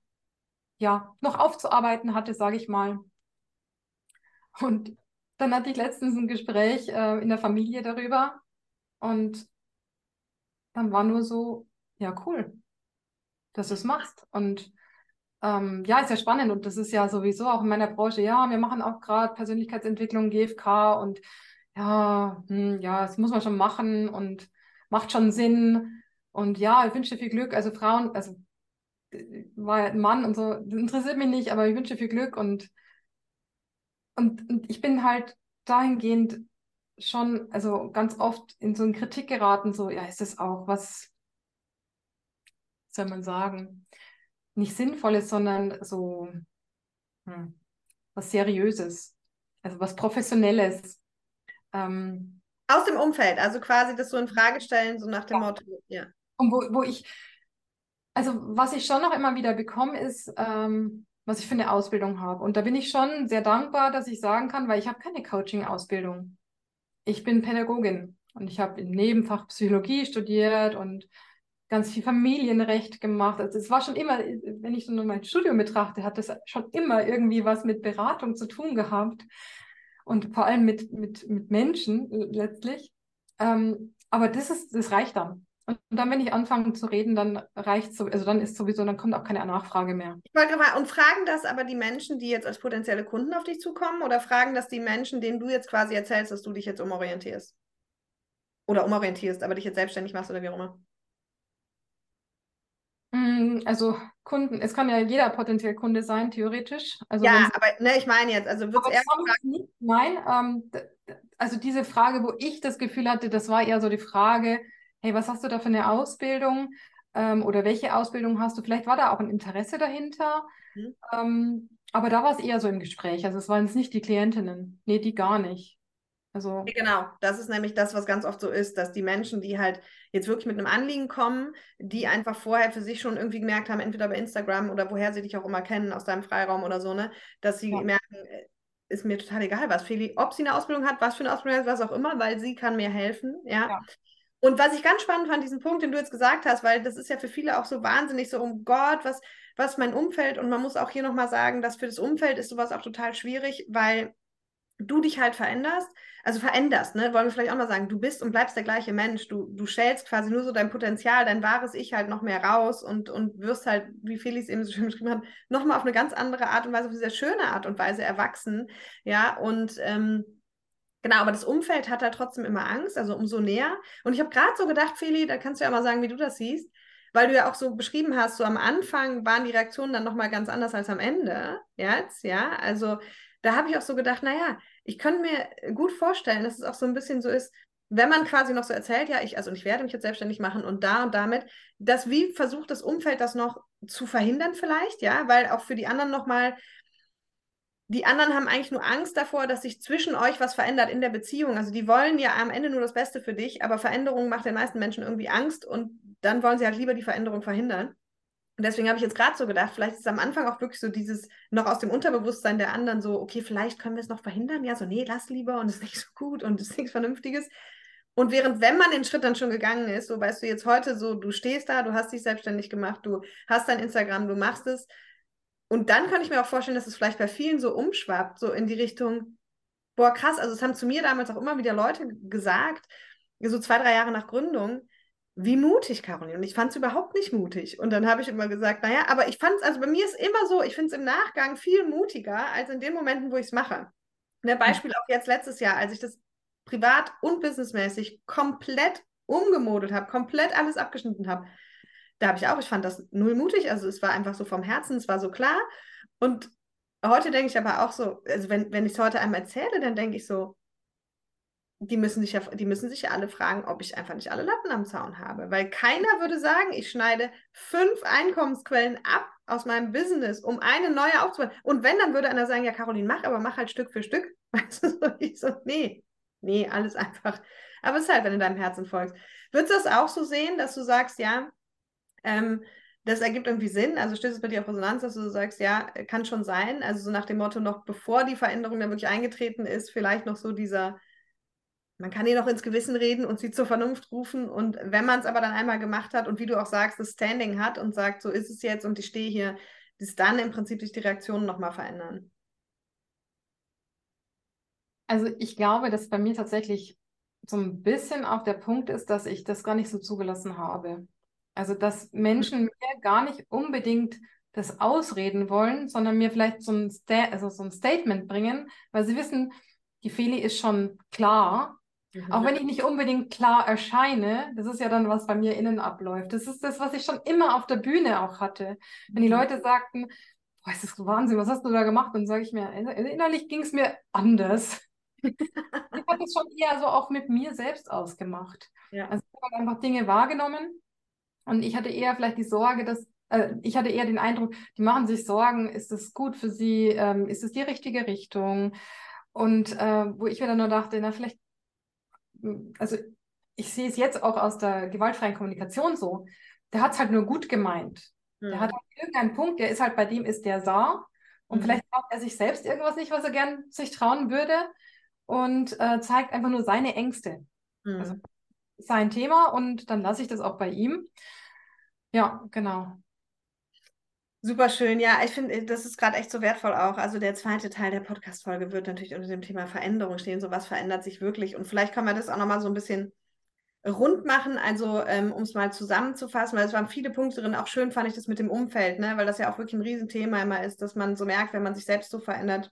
A: ja noch aufzuarbeiten hatte, sage ich mal. Und dann hatte ich letztens ein Gespräch äh, in der Familie darüber und dann war nur so, ja, cool, dass du es machst. Und ähm, ja, ist ja spannend und das ist ja sowieso auch in meiner Branche, ja, wir machen auch gerade Persönlichkeitsentwicklung, GFK und ja, hm, ja, das muss man schon machen und macht schon Sinn. Und ja, ich wünsche dir viel Glück. Also Frauen, also war ja ein Mann und so, das interessiert mich nicht, aber ich wünsche viel Glück und und, und ich bin halt dahingehend schon, also ganz oft in so eine Kritik geraten, so, ja, ist das auch was, soll man sagen, nicht Sinnvolles, sondern so hm, was Seriöses, also was Professionelles. Ähm,
B: Aus dem Umfeld, also quasi das so in Frage stellen, so nach dem ja. Motto, ja.
A: Und wo, wo ich, also was ich schon noch immer wieder bekomme, ist, ähm, was ich für eine Ausbildung habe. Und da bin ich schon sehr dankbar, dass ich sagen kann, weil ich habe keine Coaching-Ausbildung. Ich bin Pädagogin und ich habe im Nebenfach Psychologie studiert und ganz viel Familienrecht gemacht. Also es war schon immer, wenn ich so nur mein Studium betrachte, hat das schon immer irgendwie was mit Beratung zu tun gehabt und vor allem mit, mit, mit Menschen letztlich. Ähm, aber das ist, das reicht dann. Und dann, wenn ich anfange zu reden, dann reicht so, also dann ist sowieso, dann kommt auch keine Nachfrage mehr.
B: Ich wollte mal, und fragen das aber die Menschen, die jetzt als potenzielle Kunden auf dich zukommen, oder fragen das die Menschen, denen du jetzt quasi erzählst, dass du dich jetzt umorientierst? Oder umorientierst, aber dich jetzt selbstständig machst oder wie auch immer?
A: Mm, also Kunden, es kann ja jeder potenziell Kunde sein, theoretisch. Also
B: ja, aber ne, ich meine jetzt, also wird es
A: nicht, Nein, ähm, also diese Frage, wo ich das Gefühl hatte, das war eher so die Frage, hey, was hast du da für eine Ausbildung? Ähm, oder welche Ausbildung hast du? Vielleicht war da auch ein Interesse dahinter. Mhm. Ähm, aber da war es eher so im Gespräch. Also es waren es nicht die Klientinnen. Nee, die gar nicht. Also
B: genau, das ist nämlich das, was ganz oft so ist, dass die Menschen, die halt jetzt wirklich mit einem Anliegen kommen, die einfach vorher für sich schon irgendwie gemerkt haben, entweder bei Instagram oder woher sie dich auch immer kennen, aus deinem Freiraum oder so, ne, dass sie ja. merken, äh, ist mir total egal, was Feli, ob sie eine Ausbildung hat, was für eine Ausbildung hat, was auch immer, weil sie kann mir helfen, ja. ja. Und was ich ganz spannend fand, diesen Punkt, den du jetzt gesagt hast, weil das ist ja für viele auch so wahnsinnig so, um Gott, was, was mein Umfeld, und man muss auch hier nochmal sagen, dass für das Umfeld ist sowas auch total schwierig, weil du dich halt veränderst, also veränderst, ne, wollen wir vielleicht auch mal sagen, du bist und bleibst der gleiche Mensch, du, du schälst quasi nur so dein Potenzial, dein wahres Ich halt noch mehr raus und, und wirst halt, wie Felix eben so schön beschrieben hat, nochmal auf eine ganz andere Art und Weise, auf eine sehr schöne Art und Weise erwachsen, ja, und ähm, Genau, aber das Umfeld hat da trotzdem immer Angst, also umso näher. Und ich habe gerade so gedacht, Feli, da kannst du ja mal sagen, wie du das siehst, weil du ja auch so beschrieben hast, so am Anfang waren die Reaktionen dann nochmal ganz anders als am Ende jetzt, ja. Also da habe ich auch so gedacht, naja, ich könnte mir gut vorstellen, dass es auch so ein bisschen so ist, wenn man quasi noch so erzählt, ja, ich, also ich werde mich jetzt selbstständig machen und da und damit, dass wie versucht das Umfeld das noch zu verhindern vielleicht, ja, weil auch für die anderen nochmal, die anderen haben eigentlich nur Angst davor, dass sich zwischen euch was verändert in der Beziehung. Also die wollen ja am Ende nur das Beste für dich, aber Veränderung macht den meisten Menschen irgendwie Angst und dann wollen sie halt lieber die Veränderung verhindern. Und deswegen habe ich jetzt gerade so gedacht, vielleicht ist am Anfang auch wirklich so dieses noch aus dem Unterbewusstsein der anderen so, okay, vielleicht können wir es noch verhindern. Ja, so, nee, lass lieber und es ist nicht so gut und es ist nichts Vernünftiges. Und während, wenn man den Schritt dann schon gegangen ist, so weißt du jetzt heute so, du stehst da, du hast dich selbstständig gemacht, du hast dein Instagram, du machst es. Und dann kann ich mir auch vorstellen, dass es vielleicht bei vielen so umschwappt, so in die Richtung, boah, krass, also es haben zu mir damals auch immer wieder Leute gesagt, so zwei, drei Jahre nach Gründung, wie mutig, Caroline. Und ich fand es überhaupt nicht mutig. Und dann habe ich immer gesagt, naja, aber ich fand es, also bei mir ist immer so, ich finde es im Nachgang viel mutiger als in den Momenten, wo ich es mache. Ne, Beispiel auch jetzt letztes Jahr, als ich das privat und businessmäßig komplett umgemodelt habe, komplett alles abgeschnitten habe. Da habe ich auch, ich fand das null mutig, also es war einfach so vom Herzen, es war so klar. Und heute denke ich aber auch so, also wenn, wenn ich es heute einmal erzähle, dann denke ich so, die müssen sich ja, die müssen sich ja alle fragen, ob ich einfach nicht alle Latten am Zaun habe. Weil keiner würde sagen, ich schneide fünf Einkommensquellen ab aus meinem Business, um eine neue aufzubauen. Und wenn, dann würde einer sagen, ja, Caroline, mach, aber mach halt Stück für Stück. Weißt du, so, ich so, nee, nee, alles einfach. Aber es ist halt, wenn du deinem Herzen folgst. Würdest du das auch so sehen, dass du sagst, ja, ähm, das ergibt irgendwie Sinn. Also stößt es bei dir auf Resonanz, dass du sagst, ja, kann schon sein. Also so nach dem Motto, noch bevor die Veränderung dann wirklich eingetreten ist, vielleicht noch so dieser man kann ihr noch ins Gewissen reden und sie zur Vernunft rufen. Und wenn man es aber dann einmal gemacht hat und wie du auch sagst, das Standing hat und sagt, so ist es jetzt und ich stehe hier, dass dann im Prinzip sich die Reaktionen nochmal verändern.
A: Also ich glaube, dass bei mir tatsächlich so ein bisschen auch der Punkt ist, dass ich das gar nicht so zugelassen habe. Also dass Menschen mir gar nicht unbedingt das ausreden wollen, sondern mir vielleicht so ein, Sta also so ein Statement bringen, weil sie wissen, die Feli ist schon klar Mhm. Auch wenn ich nicht unbedingt klar erscheine, das ist ja dann, was bei mir innen abläuft. Das ist das, was ich schon immer auf der Bühne auch hatte. Wenn die mhm. Leute sagten, boah, ist das Wahnsinn, was hast du da gemacht? Dann sage ich mir, innerlich ging es mir anders. ich habe das schon eher so auch mit mir selbst ausgemacht. Ja. Also ich habe einfach Dinge wahrgenommen und ich hatte eher vielleicht die Sorge, dass äh, ich hatte eher den Eindruck, die machen sich Sorgen, ist das gut für sie, ähm, ist es die richtige Richtung? Und äh, wo ich mir dann nur dachte, na, vielleicht also ich sehe es jetzt auch aus der gewaltfreien Kommunikation so, der hat es halt nur gut gemeint. Mhm. Der hat halt irgendeinen Punkt, der ist halt bei dem, ist der sah. Und mhm. vielleicht traut er sich selbst irgendwas nicht, was er gern sich trauen würde. Und äh, zeigt einfach nur seine Ängste. Mhm. Also sein Thema und dann lasse ich das auch bei ihm. Ja, genau.
B: Super schön. Ja, ich finde, das ist gerade echt so wertvoll auch. Also der zweite Teil der Podcast-Folge wird natürlich unter dem Thema Veränderung stehen. So was verändert sich wirklich. Und vielleicht kann man das auch nochmal so ein bisschen rund machen, also ähm, um es mal zusammenzufassen, weil es waren viele Punkte drin. Auch schön fand ich das mit dem Umfeld, ne? weil das ja auch wirklich ein Riesenthema immer ist, dass man so merkt, wenn man sich selbst so verändert,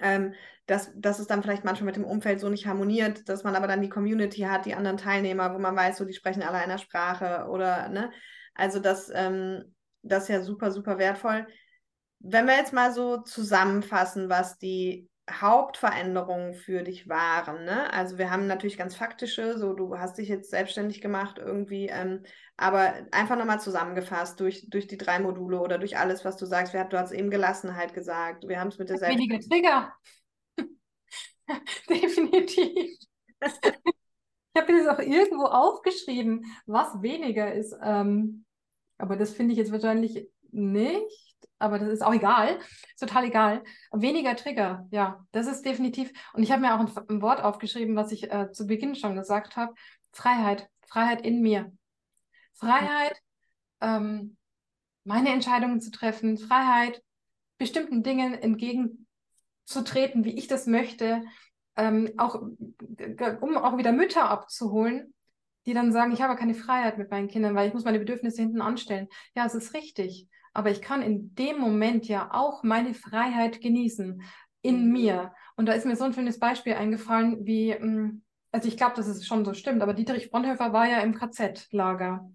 B: ähm, dass, dass es dann vielleicht manchmal mit dem Umfeld so nicht harmoniert, dass man aber dann die Community hat, die anderen Teilnehmer, wo man weiß, so die sprechen alle einer Sprache oder, ne? Also das, ähm, das ist ja super, super wertvoll. Wenn wir jetzt mal so zusammenfassen, was die Hauptveränderungen für dich waren, ne? Also wir haben natürlich ganz faktische, so du hast dich jetzt selbstständig gemacht irgendwie, ähm, aber einfach nochmal zusammengefasst durch, durch die drei Module oder durch alles, was du sagst. Wir, du hast eben Gelassenheit gesagt, wir haben es mit der.
A: Weniger Trigger. Definitiv. ich habe das auch irgendwo aufgeschrieben, was weniger ist. Ähm, aber das finde ich jetzt wahrscheinlich nicht. Aber das ist auch egal. Ist total egal. Weniger Trigger, ja, das ist definitiv. Und ich habe mir auch ein, ein, Wort aufgeschrieben, was ich äh, zu Beginn schon gesagt habe. Freiheit. Freiheit in mir. Freiheit, ähm, meine Entscheidungen zu treffen. Freiheit, bestimmten Dingen entgegen zu treten, wie ich das möchte, ähm, auch um auch wieder Mütter abzuholen, die dann sagen, ich habe keine Freiheit mit meinen Kindern, weil ich muss meine Bedürfnisse hinten anstellen. Ja, es ist richtig. Aber ich kann in dem Moment ja auch meine Freiheit genießen in mhm. mir. Und da ist mir so ein schönes Beispiel eingefallen, wie, mm, also ich glaube, dass es schon so stimmt, aber Dietrich Bonhoeffer war ja im KZ-Lager.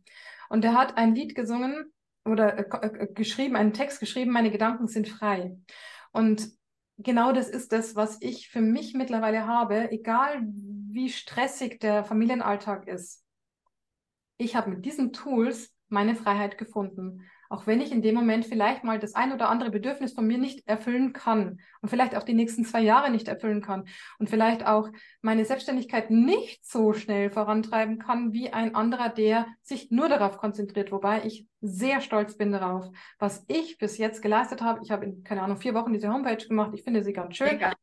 A: Und er hat ein Lied gesungen oder äh, äh, geschrieben, einen Text geschrieben, meine Gedanken sind frei. Und genau das ist das, was ich für mich mittlerweile habe, egal wie stressig der Familienalltag ist. Ich habe mit diesen Tools meine Freiheit gefunden auch wenn ich in dem Moment vielleicht mal das ein oder andere Bedürfnis von mir nicht erfüllen kann und vielleicht auch die nächsten zwei Jahre nicht erfüllen kann und vielleicht auch meine Selbstständigkeit nicht so schnell vorantreiben kann wie ein anderer, der sich nur darauf konzentriert, wobei ich sehr stolz bin darauf, was ich bis jetzt geleistet habe. Ich habe in, keine Ahnung, vier Wochen diese Homepage gemacht. Ich finde sie ganz schön. Mega.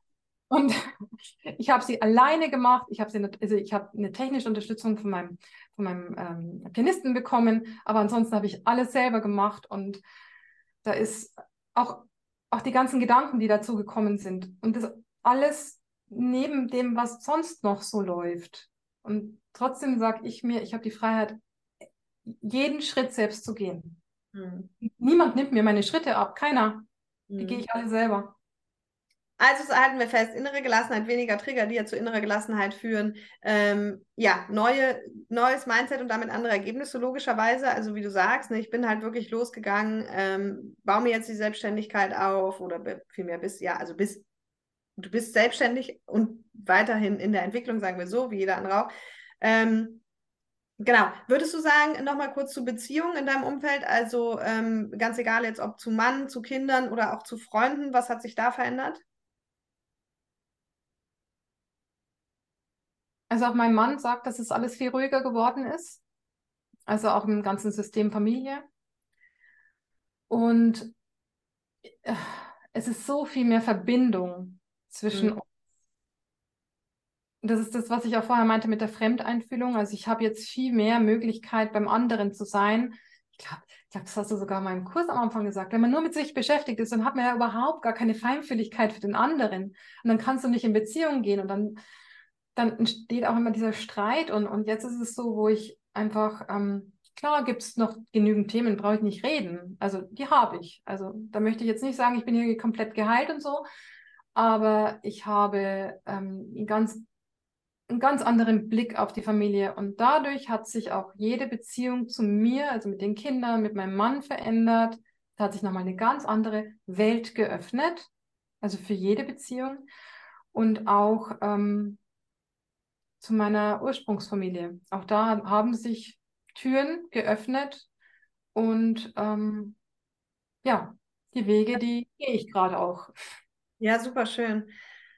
A: Und ich habe sie alleine gemacht. Ich habe sie, also ich habe eine technische Unterstützung von meinem, von meinem ähm, Pianisten bekommen, aber ansonsten habe ich alles selber gemacht und da ist auch, auch die ganzen Gedanken, die dazu gekommen sind und das alles neben dem, was sonst noch so läuft. Und trotzdem sage ich mir, ich habe die Freiheit, jeden Schritt selbst zu gehen. Hm. Niemand nimmt mir meine Schritte ab, keiner. Die hm. gehe ich alle selber.
B: Also halten wir fest, innere Gelassenheit, weniger Trigger, die ja zu innerer Gelassenheit führen. Ähm, ja, neue, neues Mindset und damit andere Ergebnisse logischerweise. Also wie du sagst, ne, ich bin halt wirklich losgegangen, ähm, baue mir jetzt die Selbstständigkeit auf oder vielmehr bis, ja, also bis, du bist selbstständig und weiterhin in der Entwicklung, sagen wir so, wie jeder andere auch. Ähm, Genau. Würdest du sagen, nochmal kurz zu Beziehungen in deinem Umfeld, also ähm, ganz egal jetzt ob zu Mann, zu Kindern oder auch zu Freunden, was hat sich da verändert?
A: Also auch mein Mann sagt, dass es alles viel ruhiger geworden ist. Also auch im ganzen System Familie. Und äh, es ist so viel mehr Verbindung zwischen mhm. uns. Das ist das, was ich auch vorher meinte mit der Fremdeinfühlung. Also ich habe jetzt viel mehr Möglichkeit, beim anderen zu sein. Ich glaube, ich glaub, das hast du sogar in meinem Kurs am Anfang gesagt. Wenn man nur mit sich beschäftigt ist, dann hat man ja überhaupt gar keine Feinfühligkeit für den anderen. Und dann kannst du nicht in Beziehung gehen und dann dann entsteht auch immer dieser Streit und, und jetzt ist es so, wo ich einfach, ähm, klar gibt es noch genügend Themen, brauche ich nicht reden. Also die habe ich. Also da möchte ich jetzt nicht sagen, ich bin hier komplett geheilt und so, aber ich habe ähm, einen, ganz, einen ganz anderen Blick auf die Familie und dadurch hat sich auch jede Beziehung zu mir, also mit den Kindern, mit meinem Mann verändert. Da hat sich nochmal eine ganz andere Welt geöffnet, also für jede Beziehung und auch ähm, zu meiner Ursprungsfamilie. Auch da haben sich Türen geöffnet und ähm, ja, die Wege, die gehe ich gerade auch.
B: Ja, super schön.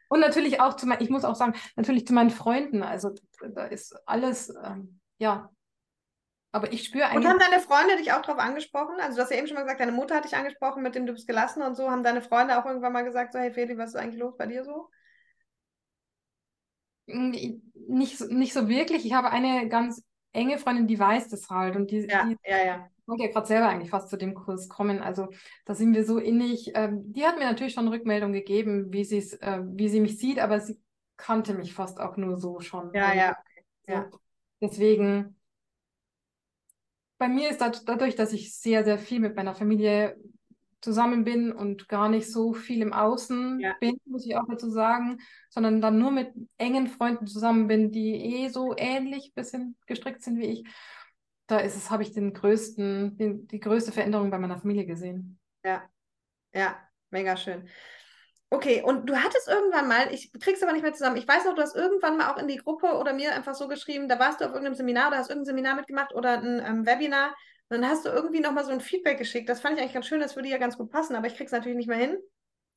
A: Und natürlich auch zu meinen, ich muss auch sagen, natürlich zu meinen Freunden. Also da ist alles, ähm, ja. Aber ich spüre
B: eigentlich. Und haben deine Freunde dich auch darauf angesprochen? Also du hast ja eben schon mal gesagt, deine Mutter hat dich angesprochen, mit dem du bist gelassen und so. Haben deine Freunde auch irgendwann mal gesagt, so, hey Feli, was ist eigentlich los bei dir so?
A: Nicht, nicht so wirklich. Ich habe eine ganz enge Freundin, die weiß das halt. Und die,
B: ja,
A: die
B: ja, ja.
A: wollte ja gerade selber eigentlich fast zu dem Kurs kommen. Also da sind wir so innig. Ähm, die hat mir natürlich schon Rückmeldung gegeben, wie, sie's, äh, wie sie mich sieht, aber sie kannte mich fast auch nur so schon.
B: Ja,
A: und
B: ja. ja.
A: Deswegen, bei mir ist das, dadurch, dass ich sehr, sehr viel mit meiner Familie zusammen bin und gar nicht so viel im Außen ja. bin, muss ich auch dazu sagen, sondern dann nur mit engen Freunden zusammen bin, die eh so ähnlich bisschen gestrickt sind wie ich. Da ist es, habe ich den größten, den, die größte Veränderung bei meiner Familie gesehen.
B: Ja, ja, mega schön. Okay, und du hattest irgendwann mal, ich krieg's aber nicht mehr zusammen, ich weiß noch, du hast irgendwann mal auch in die Gruppe oder mir einfach so geschrieben, da warst du auf irgendeinem Seminar oder hast irgendein Seminar mitgemacht oder ein ähm, Webinar dann hast du irgendwie nochmal so ein Feedback geschickt. Das fand ich eigentlich ganz schön, das würde ja ganz gut passen, aber ich krieg's natürlich nicht mehr hin.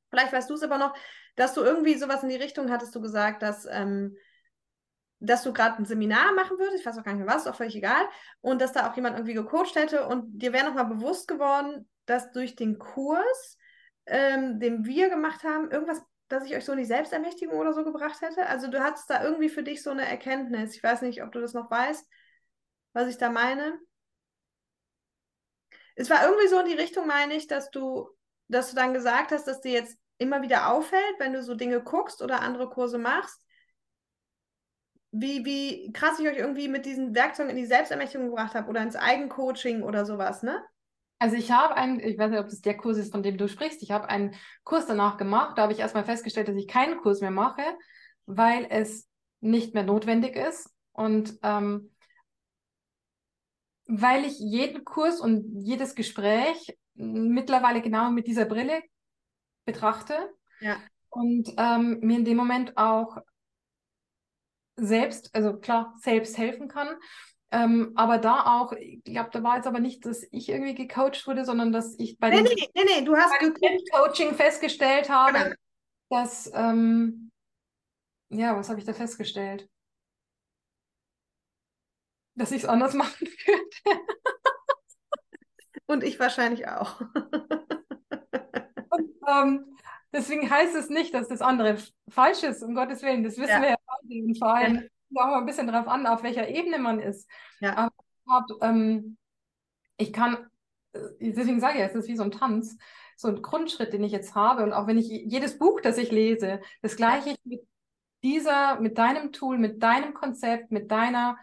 B: Vielleicht weißt du es aber noch, dass du irgendwie sowas in die Richtung hattest du gesagt, dass, ähm, dass du gerade ein Seminar machen würdest, ich weiß auch gar nicht mehr was, ist auch völlig egal, und dass da auch jemand irgendwie gecoacht hätte und dir wäre nochmal bewusst geworden, dass durch den Kurs, ähm, den wir gemacht haben, irgendwas, dass ich euch so in die Selbstermächtigung oder so gebracht hätte. Also du hattest da irgendwie für dich so eine Erkenntnis. Ich weiß nicht, ob du das noch weißt, was ich da meine es war irgendwie so in die Richtung, meine ich, dass du, dass du dann gesagt hast, dass dir jetzt immer wieder auffällt, wenn du so Dinge guckst oder andere Kurse machst? Wie, wie krass ich euch irgendwie mit diesen Werkzeugen in die Selbstermächtigung gebracht habe oder ins Eigencoaching oder sowas, ne?
A: Also ich habe einen, ich weiß nicht, ob das der Kurs ist, von dem du sprichst, ich habe einen Kurs danach gemacht, da habe ich erstmal festgestellt, dass ich keinen Kurs mehr mache, weil es nicht mehr notwendig ist und ähm, weil ich jeden Kurs und jedes Gespräch mittlerweile genau mit dieser Brille betrachte
B: Ja.
A: und ähm, mir in dem Moment auch selbst, also klar, selbst helfen kann. Ähm, aber da auch, ich glaube, da war jetzt aber nicht, dass ich irgendwie gecoacht wurde, sondern dass ich bei
B: Nee,
A: dem
B: nee, nee, du hast.
A: Coaching festgestellt habe,
B: Genau.
A: dass, ähm, ja, was habe ich da festgestellt? Dass ich es anders machen würde.
B: Und ich wahrscheinlich auch.
A: Und, ähm, deswegen heißt es nicht, dass das andere falsch ist, um Gottes Willen. Das wissen
B: Ja.
A: wir ja beide. Und vor allem kommt auch mal ein bisschen darauf an, auf welcher Ebene man ist.
B: Ja.
A: Aber ich, hab, ähm, ich kann, äh, deswegen sage ich, es ist wie so ein Tanz, so ein Grundschritt, den ich jetzt habe. Und auch wenn ich jedes Buch, das ich lese, das gleiche ich mit dieser, mit deinem Tool, mit deinem Konzept, mit deiner,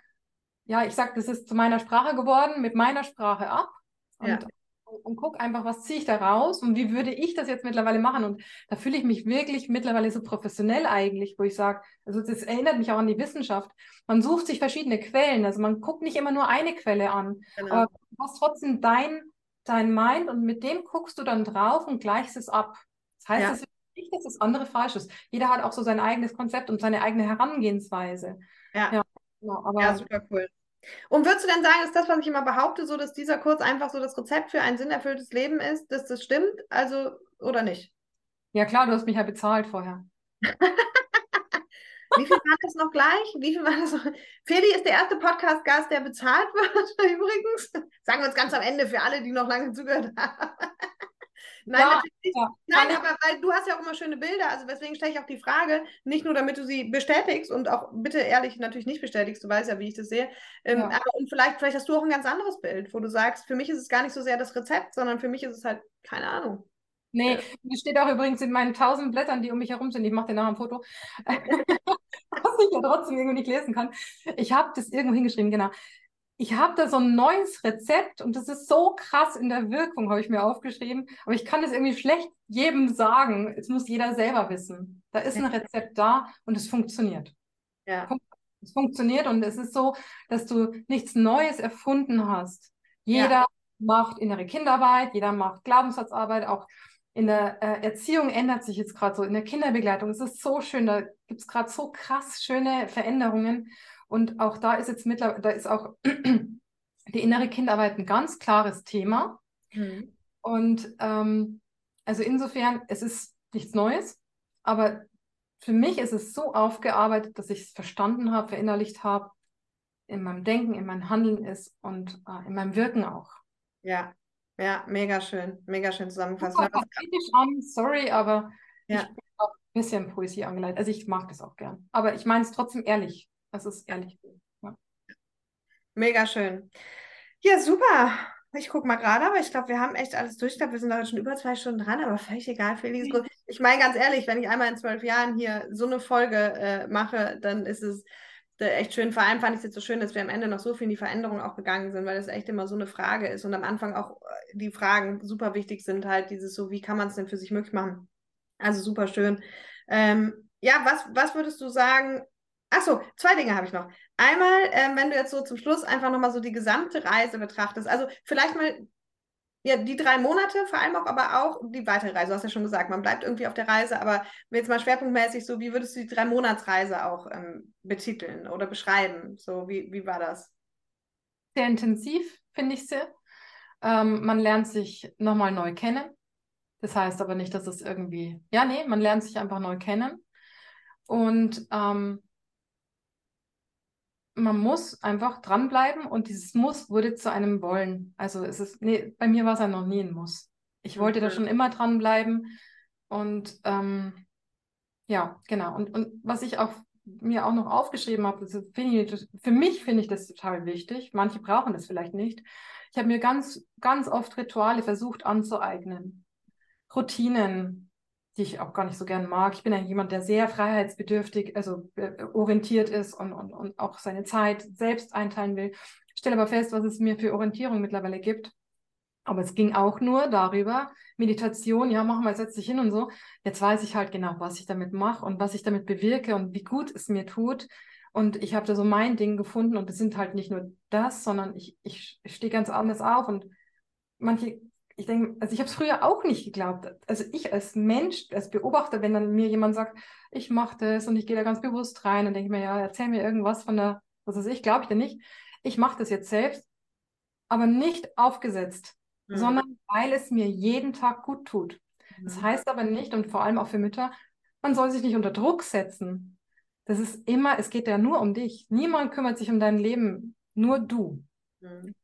A: ja, ich sag, das ist zu meiner Sprache geworden, mit meiner Sprache ab. Und,
B: Ja.
A: und, und guck einfach, was ziehe ich da raus und wie würde ich das jetzt mittlerweile machen? Und da fühle ich mich wirklich mittlerweile so professionell eigentlich, wo ich sage, also das erinnert mich auch an die Wissenschaft. Man sucht sich verschiedene Quellen, also man guckt nicht immer nur eine Quelle an,
B: Genau.
A: aber du hast trotzdem dein, dein Mind und mit dem guckst du dann drauf und gleichst es ab. Das heißt,
B: Ja.
A: das ist nicht, dass das andere falsch ist. Jeder hat auch so sein eigenes Konzept und seine eigene Herangehensweise.
B: Ja.
A: Ja, genau, aber
B: Ja, super cool. Und würdest du denn sagen, ist das, was ich immer behaupte, so dass dieser Kurs einfach so das Rezept für ein sinnerfülltes Leben ist, dass das stimmt? Also, oder nicht?
A: ja klar, du hast mich ja bezahlt vorher.
B: Wie viel war das noch gleich? Wie viel war das noch? Feli ist der erste Podcast-Gast, der bezahlt wird, übrigens. Sagen wir uns ganz am Ende für alle, die noch lange zugehört haben. Nein,
A: Ja, ja.
B: Nein, aber weil du hast ja auch immer schöne Bilder, also deswegen stelle ich auch die Frage, nicht nur damit du sie bestätigst und auch bitte ehrlich natürlich nicht bestätigst, du weißt ja, wie ich das sehe, ähm,
A: Ja.
B: aber und vielleicht, vielleicht hast du auch ein ganz anderes Bild, wo du sagst, für mich ist es gar nicht so sehr das Rezept, sondern für mich ist es halt, keine Ahnung.
A: Nee, das steht auch übrigens in meinen tausend Blättern, die um mich herum sind. Ich mache dir nachher ein Foto, was ich ja trotzdem irgendwie nicht lesen kann. Ich habe das irgendwo hingeschrieben, genau. Ich habe da so ein neues Rezept und das ist so krass in der Wirkung, habe ich mir aufgeschrieben. Aber ich kann das irgendwie schlecht jedem sagen. Es muss jeder selber wissen. Da ist ein Rezept da und es funktioniert.
B: Ja,
A: Es funktioniert und es ist so, dass du nichts Neues erfunden hast. Jeder macht innere Kinderarbeit, jeder macht Glaubenssatzarbeit, auch in der äh, Erziehung ändert sich jetzt gerade so, in der Kinderbegleitung. Es ist so schön, da gibt es gerade so krass schöne Veränderungen. Und auch da ist jetzt mittlerweile, da ist auch die innere Kinderarbeit ein ganz klares Thema.
B: Mhm.
A: Und ähm, also insofern, es ist nichts Neues, aber für mich ist es so aufgearbeitet, dass ich es verstanden habe, verinnerlicht habe, in meinem Denken, in meinem Handeln ist und äh, in meinem Wirken auch.
B: ja, ja, mega schön, mega schön zusammengefasst.
A: Super an, sorry, aber
B: Ja.
A: ich bin auch ein bisschen Poesie angeleitet. Also ich mag das auch gern. Aber ich meine es trotzdem ehrlich. Es ist ehrlich. Ja.
B: Mega schön. Ja, super. Ich gucke mal gerade, aber ich glaube, wir haben echt alles durch. Ich glaube, wir sind heute schon über zwei Stunden dran, aber völlig egal, Felix. Ich meine ganz ehrlich, wenn ich einmal in zwölf Jahren hier so eine Folge äh, mache, dann ist es äh, echt schön. Vor allem fand ich es jetzt so schön, dass wir am Ende noch so viel in die Veränderung auch gegangen sind, weil das echt immer so eine Frage ist und am Anfang auch äh, die Fragen super wichtig sind, halt dieses so, wie kann man es denn für sich möglich machen? Also super schön. Ähm, ja, was, was würdest du sagen? Achso, zwei Dinge habe ich noch. Einmal, ähm, wenn du jetzt so zum Schluss einfach nochmal so die gesamte Reise betrachtest, also vielleicht mal ja, die drei Monate vor allem auch, aber auch die weitere Reise. Du hast ja schon gesagt, man bleibt irgendwie auf der Reise, aber jetzt mal schwerpunktmäßig so, wie würdest du die drei Monatsreise auch ähm, betiteln oder beschreiben? So, wie, wie war das?
A: Sehr intensiv, finde ich sie. Ähm, man lernt sich nochmal neu kennen. Das heißt aber nicht, dass es irgendwie, ja, nee, man lernt sich einfach neu kennen. Und ähm, man muss einfach dranbleiben und dieses Muss wurde zu einem Wollen. Also es ist, nee, bei mir war es ja noch nie ein Muss. Ich wollte da schon immer dranbleiben und ähm, ja, genau. Und, und was ich auch mir auch noch aufgeschrieben habe, das finde ich, für mich finde ich das total wichtig. Manche brauchen das vielleicht nicht. Ich habe mir ganz, ganz oft Rituale versucht anzueignen. Routinen, die ich auch gar nicht so gern mag. Ich bin eigentlich jemand, der sehr freiheitsbedürftig, also äh, orientiert ist und, und, und auch seine Zeit selbst einteilen will. Ich stelle aber fest, was es mir für Orientierung mittlerweile gibt. Aber es ging auch nur darüber, Meditation, ja, mach mal, setz dich hin und so. Jetzt weiß ich halt genau, was ich damit mache und was ich damit bewirke und wie gut es mir tut. Und ich habe da so mein Ding gefunden und es sind halt nicht nur das, sondern ich, ich stehe ganz anders auf und manche ich denke, also ich habe es früher auch nicht geglaubt. Also ich als Mensch, als Beobachter, wenn dann mir jemand sagt, ich mache das und ich gehe da ganz bewusst rein und denke mir, ja, erzähl mir irgendwas von der, was weiß ich, glaube ich dir nicht. Ich mache das jetzt selbst, aber nicht aufgesetzt, mhm. sondern weil es mir jeden Tag gut tut. Mhm. Das heißt aber nicht, und vor allem auch für Mütter, man soll sich nicht unter Druck setzen. Das ist immer, es geht ja nur um dich. Niemand kümmert sich um dein Leben, nur du. Mhm.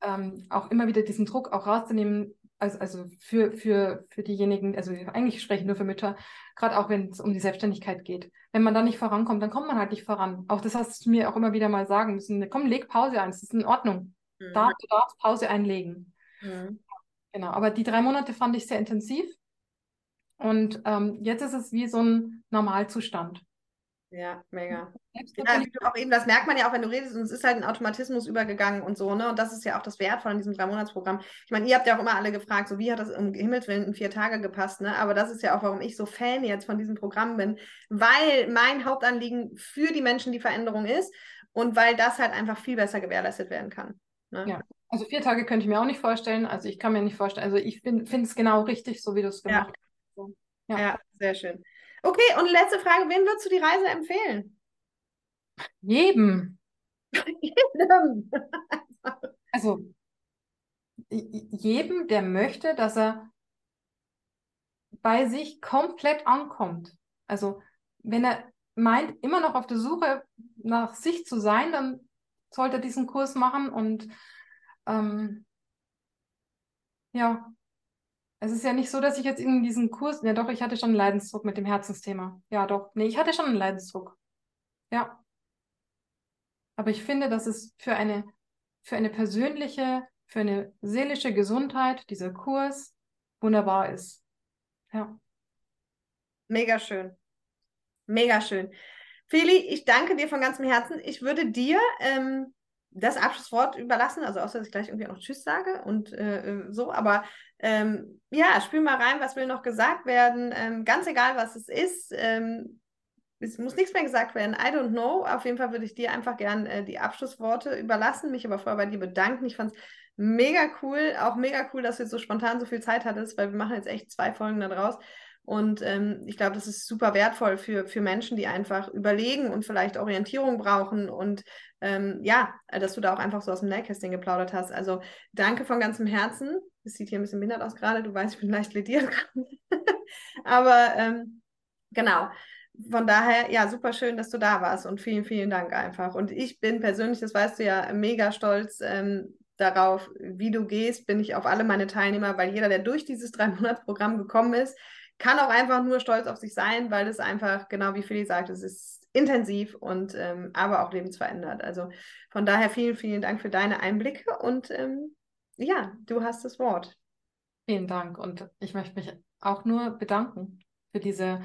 A: Ähm, auch immer wieder diesen Druck auch rauszunehmen, also, also für, für, für diejenigen, also eigentlich spreche ich nur für Mütter, gerade auch wenn es um die Selbstständigkeit geht. Wenn man da nicht vorankommt, dann kommt man halt nicht voran. Auch das hast du mir auch immer wieder mal sagen müssen. Komm, leg Pause ein, das ist in Ordnung. Mhm. Da, du darfst Pause einlegen. Mhm. Genau, aber die drei Monate fand ich sehr intensiv. Und ähm, jetzt ist es wie so ein Normalzustand.
B: Ja, mega. Ja, du auch eben, das merkt man ja auch, wenn du redest, und es ist halt ein Automatismus übergegangen und so, ne? Und das ist ja auch das Wertvolle an diesem Drei-Monats-Programm. Ich meine, ihr habt ja auch immer alle gefragt, so wie hat das um Himmels Willen in vier Tage gepasst, ne? Aber das ist ja auch, warum ich so Fan jetzt von diesem Programm bin, weil mein Hauptanliegen für die Menschen die Veränderung ist und weil das halt einfach viel besser gewährleistet werden kann.
A: Ne? Ja, also vier Tage könnte ich mir auch nicht vorstellen. Also ich kann mir nicht vorstellen, also ich finde es genau richtig, so wie du es gemacht
B: ja. hast. Ja. ja, sehr schön. Okay, und letzte Frage, wen würdest du die Reise empfehlen?
A: Jedem. jedem. also jedem, der möchte, dass er bei sich komplett ankommt. Also wenn er meint, immer noch auf der Suche nach sich zu sein, dann sollte er diesen Kurs machen und ähm, ja, es ist ja nicht so, dass ich jetzt in diesen Kurs, ja doch, ich hatte schon einen Leidensdruck mit dem Herzensthema. Ja, doch. Nee, ich hatte schon einen Leidensdruck. Ja. Aber ich finde, dass es für eine, für eine persönliche, für eine seelische Gesundheit dieser Kurs wunderbar ist. Ja.
B: Mega schön. Mega schön. Feli, ich danke dir von ganzem Herzen. Ich würde dir ähm, das Abschlusswort überlassen, also außer dass ich gleich irgendwie auch noch Tschüss sage und äh, äh, so, aber ähm, ja, spür mal rein, was will noch gesagt werden. Ähm, ganz egal, was es ist. Ähm, es muss nichts mehr gesagt werden. I don't know. Auf jeden Fall würde ich dir einfach gern äh, die Abschlussworte überlassen, mich aber vorher bei dir bedanken. Ich fand es mega cool, auch mega cool, dass du jetzt so spontan so viel Zeit hattest, weil wir machen jetzt echt zwei Folgen da draus. Und ähm, ich glaube, das ist super wertvoll für, für Menschen, die einfach überlegen und vielleicht Orientierung brauchen. Und ähm, ja, dass du da auch einfach so aus dem Nähkästchen geplaudert hast. Also danke von ganzem Herzen. Es sieht hier ein bisschen behindert aus gerade. Du weißt, ich bin leicht lediert. Aber ähm, genau. Von daher, ja, super schön, dass du da warst und vielen, vielen Dank einfach. Und ich bin persönlich, das weißt du ja, mega stolz ähm, darauf, wie du gehst, bin ich auf alle meine Teilnehmer, weil jeder, der durch dieses Drei-Monats-Programm gekommen ist, kann auch einfach nur stolz auf sich sein, weil es einfach, genau wie Philly sagt, es ist intensiv und ähm, aber auch lebensverändert. Also von daher vielen, vielen Dank für deine Einblicke und ähm, ja, du hast das Wort.
A: Vielen Dank und ich möchte mich auch nur bedanken für diese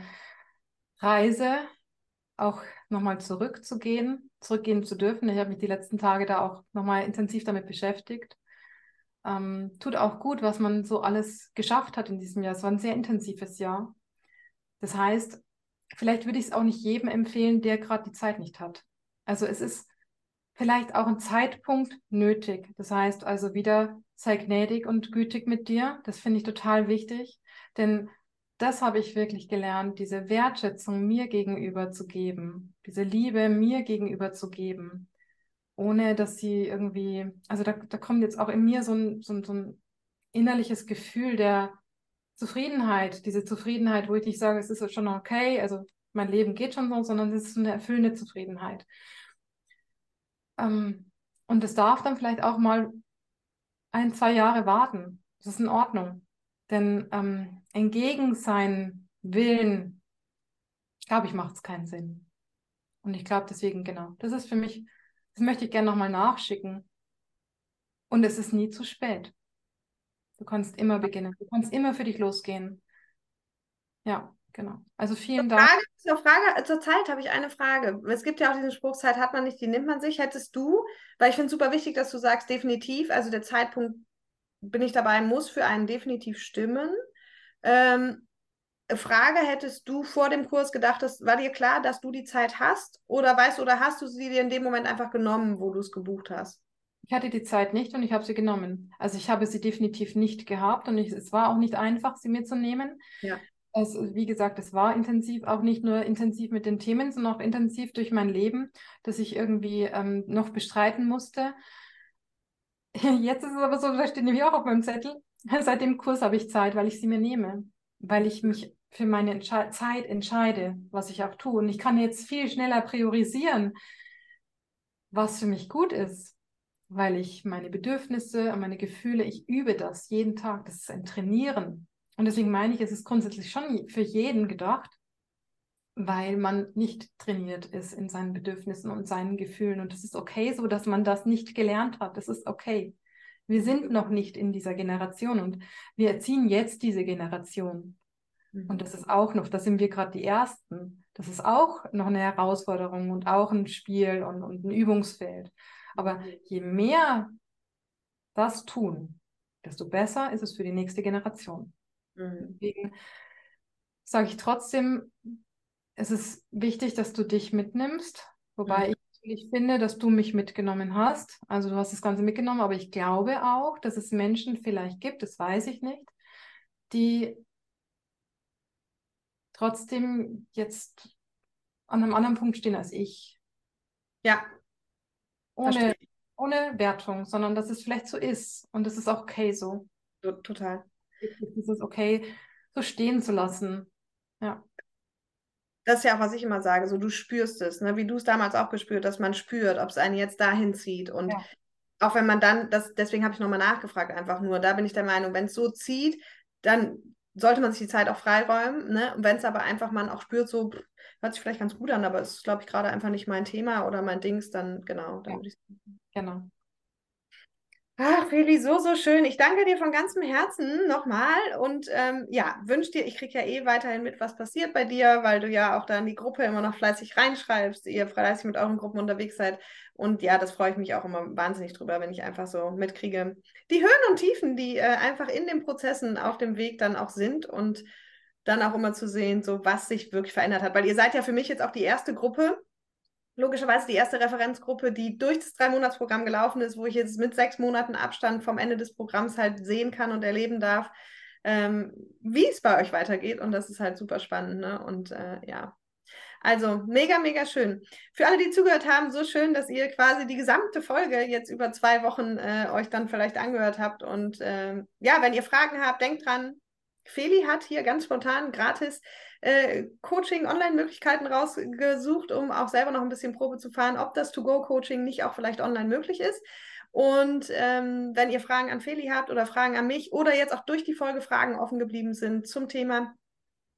A: Reise, auch nochmal zurückzugehen, zurückgehen zu dürfen. Ich habe mich die letzten Tage da auch nochmal intensiv damit beschäftigt ähm, tut auch gut, was man so alles geschafft hat in diesem Jahr. Es war ein sehr intensives Jahr. Das heißt, vielleicht würde ich es auch nicht jedem empfehlen, der gerade die Zeit nicht hat. Also es ist vielleicht auch ein Zeitpunkt nötig. Das heißt also wieder, sei gnädig und gütig mit dir. Das finde ich total wichtig, denn das habe ich wirklich gelernt, diese Wertschätzung mir gegenüber zu geben, diese Liebe mir gegenüber zu geben ohne dass sie irgendwie, also da, da kommt jetzt auch in mir so ein, so, ein, so ein innerliches Gefühl der Zufriedenheit, diese Zufriedenheit, wo ich nicht sage, es ist schon okay, also mein Leben geht schon so, sondern es ist eine erfüllende Zufriedenheit. Ähm, und es darf dann vielleicht auch mal ein, zwei Jahre warten. Das ist in Ordnung. Denn ähm, entgegen seinen Willen, glaube ich, macht es keinen Sinn. Und ich glaube deswegen, genau, das ist für mich das möchte ich gerne nochmal nachschicken. Und es ist nie zu spät. Du kannst immer beginnen. Du kannst immer für dich losgehen. Ja, genau. Also vielen
B: zur
A: Dank.
B: Frage, zur Frage, zur Zeit habe ich eine Frage. Es gibt ja auch diesen Spruch, Zeit hat man nicht, die nimmt man sich. Hättest du, weil ich finde es super wichtig, dass du sagst, definitiv, also der Zeitpunkt bin ich dabei, muss für einen definitiv stimmen. Ähm, Frage, hättest du vor dem Kurs gedacht, dass, war dir klar, dass du die Zeit hast? Oder weißt oder hast du sie dir in dem Moment einfach genommen, wo du es gebucht hast?
A: Ich hatte die Zeit nicht und ich habe sie genommen. Also ich habe sie definitiv nicht gehabt und ich, es war auch nicht einfach, sie mir zu nehmen.
B: Ja.
A: Es, wie gesagt, es war intensiv, auch nicht nur intensiv mit den Themen, sondern auch intensiv durch mein Leben, das ich irgendwie ähm, noch bestreiten musste. Jetzt ist es aber so, da steht nämlich auch auf meinem Zettel, seit dem Kurs habe ich Zeit, weil ich sie mir nehme, weil ich mich für meine Entsche Zeit entscheide, was ich auch tue. Und ich kann jetzt viel schneller priorisieren, was für mich gut ist, weil ich meine Bedürfnisse und meine Gefühle, ich übe das jeden Tag. Das ist ein Trainieren. Und deswegen meine ich, es ist grundsätzlich schon für jeden gedacht, weil man nicht trainiert ist in seinen Bedürfnissen und seinen Gefühlen. Und es ist okay so, dass man das nicht gelernt hat. Das ist okay. Wir sind noch nicht in dieser Generation und wir erziehen jetzt diese Generation. Und das ist auch noch, da sind wir gerade die Ersten. Das ist auch noch eine Herausforderung und auch ein Spiel und, und ein Übungsfeld. Aber je mehr das tun, desto besser ist es für die nächste Generation.
B: Mhm.
A: Deswegen sage ich trotzdem, es ist wichtig, dass du dich mitnimmst, wobei
B: Mhm.
A: ich natürlich finde, dass du mich mitgenommen hast. Also du hast das Ganze mitgenommen, aber ich glaube auch, dass es Menschen vielleicht gibt, das weiß ich nicht, die trotzdem jetzt an einem anderen Punkt stehen als ich.
B: Ja,
A: Ohne,
B: ich.
A: ohne Wertung, sondern dass es vielleicht so ist. Und es ist auch okay so.
B: To- Total.
A: Es ist okay, so stehen zu lassen.
B: Das ist ja auch, was ich immer sage, so du spürst es, ne? wie du es damals auch gespürt hast, man spürt, ob es einen jetzt dahin zieht. Und
A: Ja.
B: auch wenn man dann, das, deswegen habe ich nochmal nachgefragt, einfach nur, da bin ich der Meinung, wenn es so zieht, dann sollte man sich die Zeit auch freiräumen. Ne? Und wenn es aber einfach man auch spürt, so pff, hört sich vielleicht ganz gut an, aber es ist, glaube ich, gerade einfach nicht mein Thema oder mein Dings, dann genau, dann
A: Ja.
B: würde ich
A: Genau.
B: Ach, Feli, so, so schön. Ich danke dir von ganzem Herzen nochmal und ähm, ja, wünsche dir, ich kriege ja eh weiterhin mit, was passiert bei dir, weil du ja auch da in die Gruppe immer noch fleißig reinschreibst, ihr fleißig mit euren Gruppen unterwegs seid. Und ja, das freue ich mich auch immer wahnsinnig drüber, wenn ich einfach so mitkriege, die Höhen und Tiefen, die äh, einfach in den Prozessen auf dem Weg dann auch sind und dann auch immer zu sehen, so was sich wirklich verändert hat. Weil ihr seid ja für mich jetzt auch die erste Gruppe, logischerweise die erste Referenzgruppe, die durch das Drei-Monats-Programm gelaufen ist, wo ich jetzt mit sechs Monaten Abstand vom Ende des Programms halt sehen kann und erleben darf, ähm, wie es bei euch weitergeht. Und das ist halt super spannend. Ne? Und äh, ja, also mega, mega schön. Für alle, die zugehört haben, so schön, dass ihr quasi die gesamte Folge jetzt über zwei Wochen äh, euch dann vielleicht angehört habt. Und ähm, ja, wenn ihr Fragen habt, denkt dran, Feli hat hier ganz spontan gratis äh, Coaching-Online-Möglichkeiten rausgesucht, um auch selber noch ein bisschen Probe zu fahren, ob das To-Go-Coaching nicht auch vielleicht online möglich ist. Und ähm, wenn ihr Fragen an Feli habt oder Fragen an mich oder jetzt auch durch die Folge Fragen offen geblieben sind zum Thema,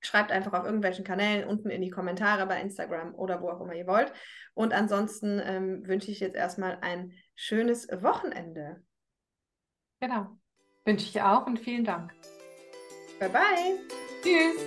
B: schreibt einfach auf irgendwelchen Kanälen unten in die Kommentare bei Instagram oder wo auch immer ihr wollt. Und ansonsten ähm, wünsche ich jetzt erstmal ein schönes Wochenende.
A: Genau. Wünsche ich auch und vielen Dank.
B: Bye bye.
A: Tschüss.